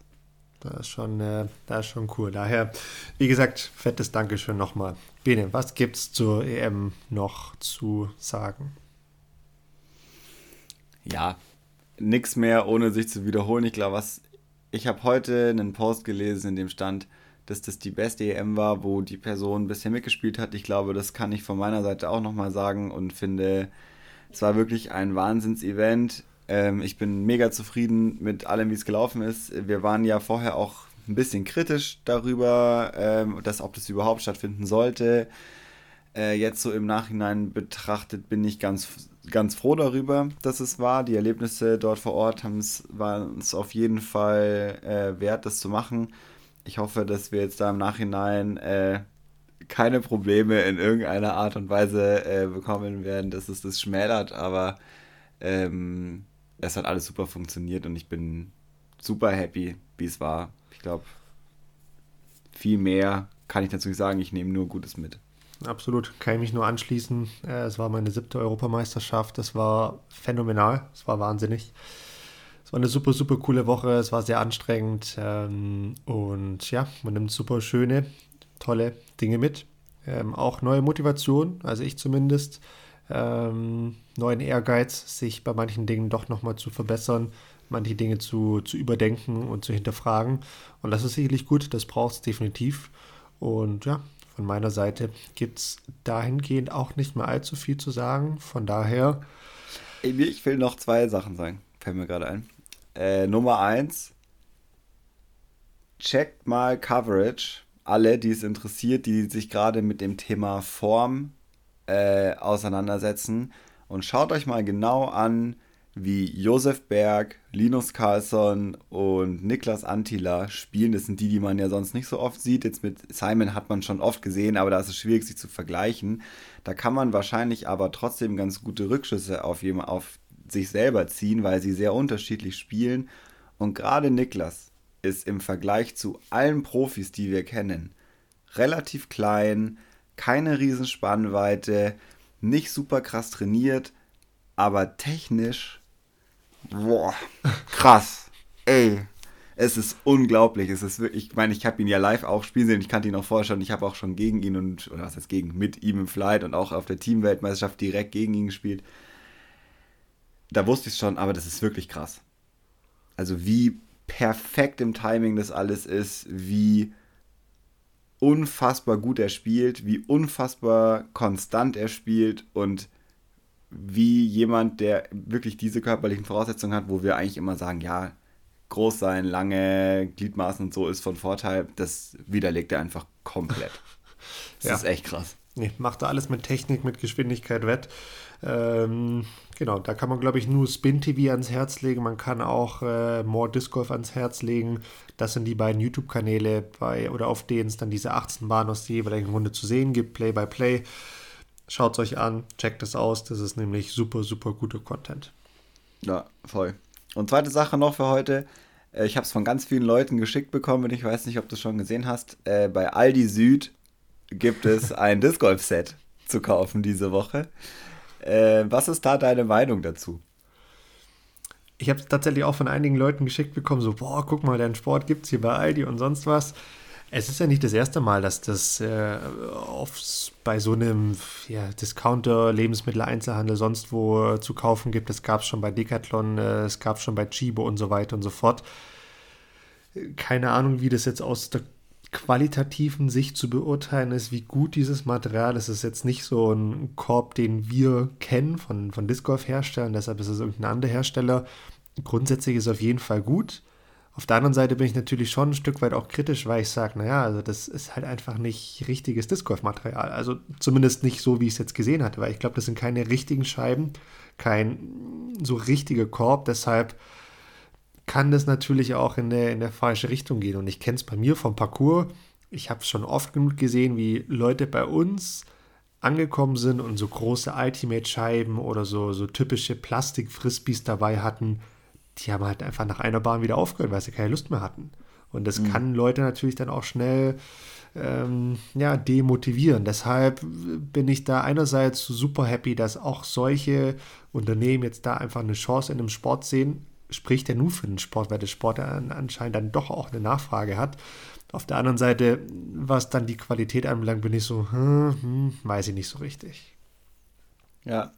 Das ist schon, äh, das ist schon cool. Daher, wie gesagt, fettes Dankeschön nochmal. Bene, was gibt's zur EM noch zu sagen? Ja, nichts mehr, ohne sich zu wiederholen. Ich glaube, was ich habe heute einen Post gelesen, in dem stand, dass das die beste EM war, wo die Person bisher mitgespielt hat. Ich glaube, das kann ich von meiner Seite auch nochmal sagen und finde, es war wirklich ein Wahnsinns-Event. Ähm, ich bin mega zufrieden mit allem, wie es gelaufen ist. Wir waren ja vorher auch ein bisschen kritisch darüber, ähm, dass ob das überhaupt stattfinden sollte. Äh, jetzt so im Nachhinein betrachtet bin ich ganz, ganz froh darüber, dass es war. Die Erlebnisse dort vor Ort waren es auf jeden Fall äh, wert, das zu machen. Ich hoffe, dass wir jetzt da im Nachhinein äh, keine Probleme in irgendeiner Art und Weise äh, bekommen werden, dass es das schmälert, aber ähm, es hat alles super funktioniert und ich bin super happy, wie es war. Ich glaube, viel mehr kann ich dazu nicht sagen. Ich nehme nur Gutes mit. Absolut, kann ich mich nur anschließen. Äh, es war meine siebte Europameisterschaft. Es war phänomenal. Es war wahnsinnig. Es war eine super, super coole Woche. Es war sehr anstrengend. Ähm, und ja, man nimmt super schöne, tolle Dinge mit. Ähm, auch neue Motivation, also ich zumindest. Ähm, neuen Ehrgeiz, sich bei manchen Dingen doch nochmal zu verbessern, manche Dinge zu, zu überdenken und zu hinterfragen. Und das ist sicherlich gut, das braucht es definitiv. Und ja, von meiner Seite gibt es dahingehend auch nicht mehr allzu viel zu sagen. Von daher. Ich will noch zwei Sachen sagen, fällt mir gerade ein. Äh, Nummer eins, checkt mal Coverage. Alle, die es interessiert, die sich gerade mit dem Thema Form äh, auseinandersetzen. Und schaut euch mal genau an, wie Josef Berg, Linus Carlsson und Niklas Antila spielen. Das sind die, die man ja sonst nicht so oft sieht. Jetzt mit Simon hat man schon oft gesehen, aber da ist es schwierig, sich zu vergleichen. Da kann man wahrscheinlich aber trotzdem ganz gute Rückschlüsse auf, jemand, auf sich selber ziehen, weil sie sehr unterschiedlich spielen. Und gerade Niklas ist im Vergleich zu allen Profis, die wir kennen, relativ klein, keine Riesenspannweite, nicht super krass trainiert, aber technisch Boah, krass. Ey, es ist unglaublich. Es ist wirklich, ich meine, ich habe ihn ja live auch spielen sehen. Ich kannte ihn auch vorher schon. Ich habe auch schon gegen ihn und, oder was heißt gegen, mit ihm im Flight und auch auf der Teamweltmeisterschaft direkt gegen ihn gespielt. Da wusste ich es schon, aber das ist wirklich krass. Also wie perfekt im Timing das alles ist, wie unfassbar gut er spielt, wie unfassbar konstant er spielt und wie jemand, der wirklich diese körperlichen Voraussetzungen hat, wo wir eigentlich immer sagen, ja, groß sein, lange Gliedmaßen und so ist von Vorteil, das widerlegt er einfach komplett. [laughs] Das ja. ist echt krass. Nee, macht da alles mit Technik, mit Geschwindigkeit wett. Ähm, genau, da kann man, glaube ich, nur Spin TV ans Herz legen. Man kann auch äh, More Disc Golf ans Herz legen. Das sind die beiden YouTube-Kanäle, bei oder auf denen es dann diese 18 Bahnen aus der jeweiligen Runde zu sehen gibt, Play by Play. Schaut es euch an, checkt es aus. Das ist nämlich super, super guter Content. Ja, voll. Und zweite Sache noch für heute. Äh, ich habe es von ganz vielen Leuten geschickt bekommen und ich weiß nicht, ob du es schon gesehen hast. Äh, bei Aldi Süd gibt es [laughs] ein Disc Golf Set zu kaufen diese Woche. Äh, was ist da deine Meinung dazu? Ich habe es tatsächlich auch von einigen Leuten geschickt bekommen, so, boah, guck mal, deinen Sport gibt es hier bei Aldi und sonst was. Es ist ja nicht das erste Mal, dass das äh, aufs, bei so einem ja, Discounter, Lebensmitteleinzelhandel, sonst wo äh, zu kaufen gibt. Es gab es schon bei Decathlon, äh, es gab es schon bei Chibo und so weiter und so fort. Keine Ahnung, wie das jetzt aus der qualitativen Sicht zu beurteilen ist, wie gut dieses Material ist. Es ist jetzt nicht so ein Korb, den wir kennen von, von Disc Golf Herstellern, deshalb ist es irgendein anderer Hersteller. Grundsätzlich ist es auf jeden Fall gut. Auf der anderen Seite bin ich natürlich schon ein Stück weit auch kritisch, weil ich sage, naja, also das ist halt einfach nicht richtiges Disc Golf-Material. Also zumindest nicht so, wie ich es jetzt gesehen hatte, weil ich glaube, das sind keine richtigen Scheiben, kein so richtiger Korb. Deshalb kann das natürlich auch in der, in der falsche Richtung gehen. Und ich kenne es bei mir vom Parcours. Ich habe es schon oft genug gesehen, wie Leute bei uns angekommen sind und so große Ultimate-Scheiben oder so, so typische Plastik-Frisbees dabei hatten. Die haben halt einfach nach einer Bahn wieder aufgehört, weil sie keine Lust mehr hatten. Und das mhm. kann Leute natürlich dann auch schnell ähm, ja, demotivieren. Deshalb bin ich da einerseits super happy, dass auch solche Unternehmen jetzt da einfach eine Chance in einem Sport sehen. Spricht ja nur für den Sport, weil der Sport anscheinend dann doch auch eine Nachfrage hat. Auf der anderen Seite, was dann die Qualität anbelangt, bin ich so, hm, hm, weiß ich nicht so richtig. Ja,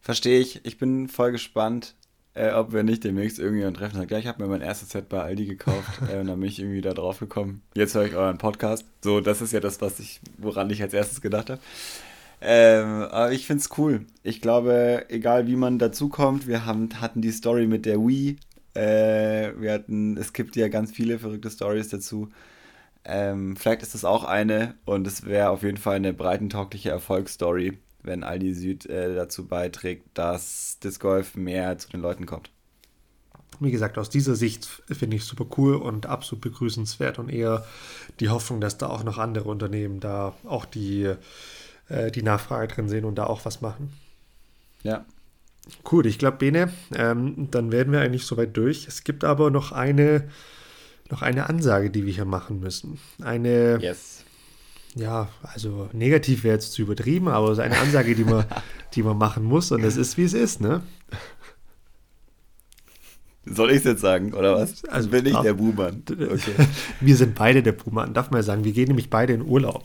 verstehe ich. Ich bin voll gespannt, äh, ob wir nicht demnächst irgendwie ein Treffen haben. ich habe mir mein erstes Set bei Aldi gekauft [laughs] äh, und dann bin ich irgendwie da drauf gekommen. Jetzt höre ich euren Podcast. So, das ist ja das, was ich, woran ich als erstes gedacht habe. Ähm, aber ich finde es cool. Ich glaube, egal wie man dazukommt, wir haben, hatten die Story mit der Wii. Äh, wir hatten, es gibt ja ganz viele verrückte Stories dazu. Ähm, vielleicht ist das auch eine und es wäre auf jeden Fall eine breitentaugliche Erfolgsstory, wenn Aldi Süd äh, dazu beiträgt, dass Disc Golf mehr zu den Leuten kommt. Wie gesagt, aus dieser Sicht finde ich super cool und absolut begrüßenswert und eher die Hoffnung, dass da auch noch andere Unternehmen da auch die, äh, die Nachfrage drin sehen und da auch was machen. Ja. Cool, ich glaube, Bene, ähm, dann werden wir eigentlich soweit durch. Es gibt aber noch eine noch eine Ansage, die wir hier machen müssen. Eine. Yes. Ja, also negativ wäre jetzt zu übertrieben, aber es ist eine Ansage, die man, [laughs] die man machen muss und es ist, wie es ist, ne? Soll ich es jetzt sagen, oder was? Also bin ich der Buhmann. Okay. [laughs] wir sind beide der Buhmann, darf man sagen. Wir gehen nämlich beide in Urlaub.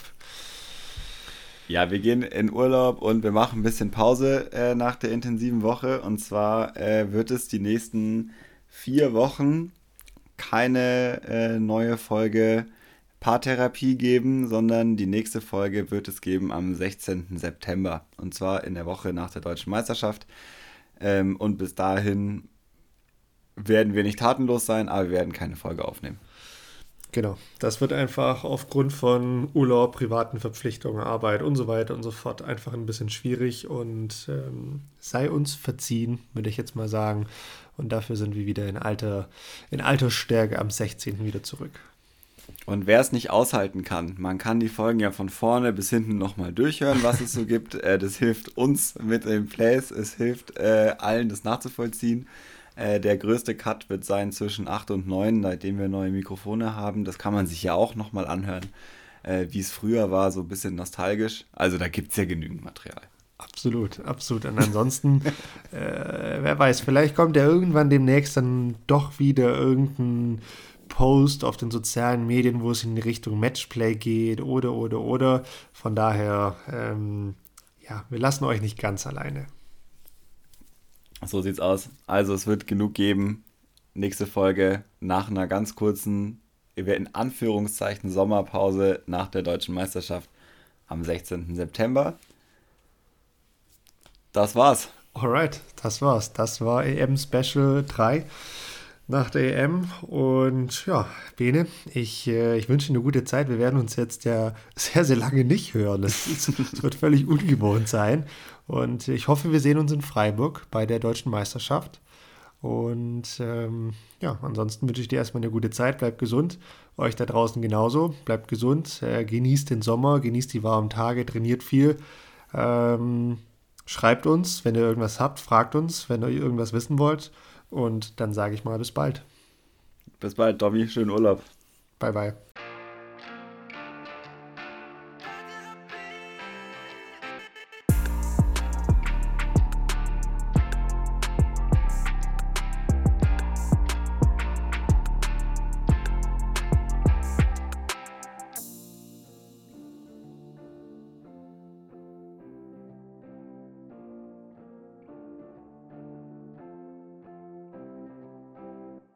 Ja, wir gehen in Urlaub und wir machen ein bisschen Pause äh, nach der intensiven Woche. Und zwar äh, wird es die nächsten vier Wochen keine äh, neue Folge Paartherapie geben, sondern die nächste Folge wird es geben am 16. September. Und zwar in der Woche nach der deutschen Meisterschaft. Ähm, und bis dahin werden wir nicht tatenlos sein, aber wir werden keine Folge aufnehmen. Genau, das wird einfach aufgrund von Urlaub, privaten Verpflichtungen, Arbeit und so weiter und so fort einfach ein bisschen schwierig und ähm, sei uns verziehen, würde ich jetzt mal sagen. Und dafür sind wir wieder in alter, in alter Stärke am 16. wieder zurück. Und wer es nicht aushalten kann, man kann die Folgen ja von vorne bis hinten nochmal durchhören, was es so gibt. Äh, das hilft uns mit den Plays, es hilft äh, allen, das nachzuvollziehen. Äh, der größte Cut wird sein zwischen 8 und 9, seitdem wir neue Mikrofone haben. Das kann man sich ja auch nochmal anhören, äh, wie es früher war, so ein bisschen nostalgisch. Also da gibt es ja genügend Material. Absolut, absolut. Und ansonsten, [laughs] äh, wer weiß, vielleicht kommt ja irgendwann demnächst dann doch wieder irgendein Post auf den sozialen Medien, wo es in die Richtung Matchplay geht oder, oder, oder. Von daher, ähm, ja, wir lassen euch nicht ganz alleine. So sieht's aus. Also es wird genug geben. Nächste Folge nach einer ganz kurzen, in Anführungszeichen Sommerpause nach der deutschen Meisterschaft am 16. September das war's. Alright, das war's. Das war EM Special 3 nach der EM. Und ja, Bene, ich, äh, ich wünsche eine gute Zeit. Wir werden uns jetzt ja [laughs] sehr, sehr lange nicht hören. Das, das wird völlig ungewohnt sein. Und ich hoffe, wir sehen uns in Freiburg bei der deutschen Meisterschaft. Und ähm, ja, ansonsten wünsche ich dir erstmal eine gute Zeit. Bleibt gesund. Euch da draußen genauso. Bleibt gesund. Äh, genießt den Sommer, genießt die warmen Tage, trainiert viel. Ähm, Schreibt uns, wenn ihr irgendwas habt, fragt uns, wenn ihr irgendwas wissen wollt. Und dann sage ich mal bis bald. Bis bald, Tommy. Schönen Urlaub. Bye, bye.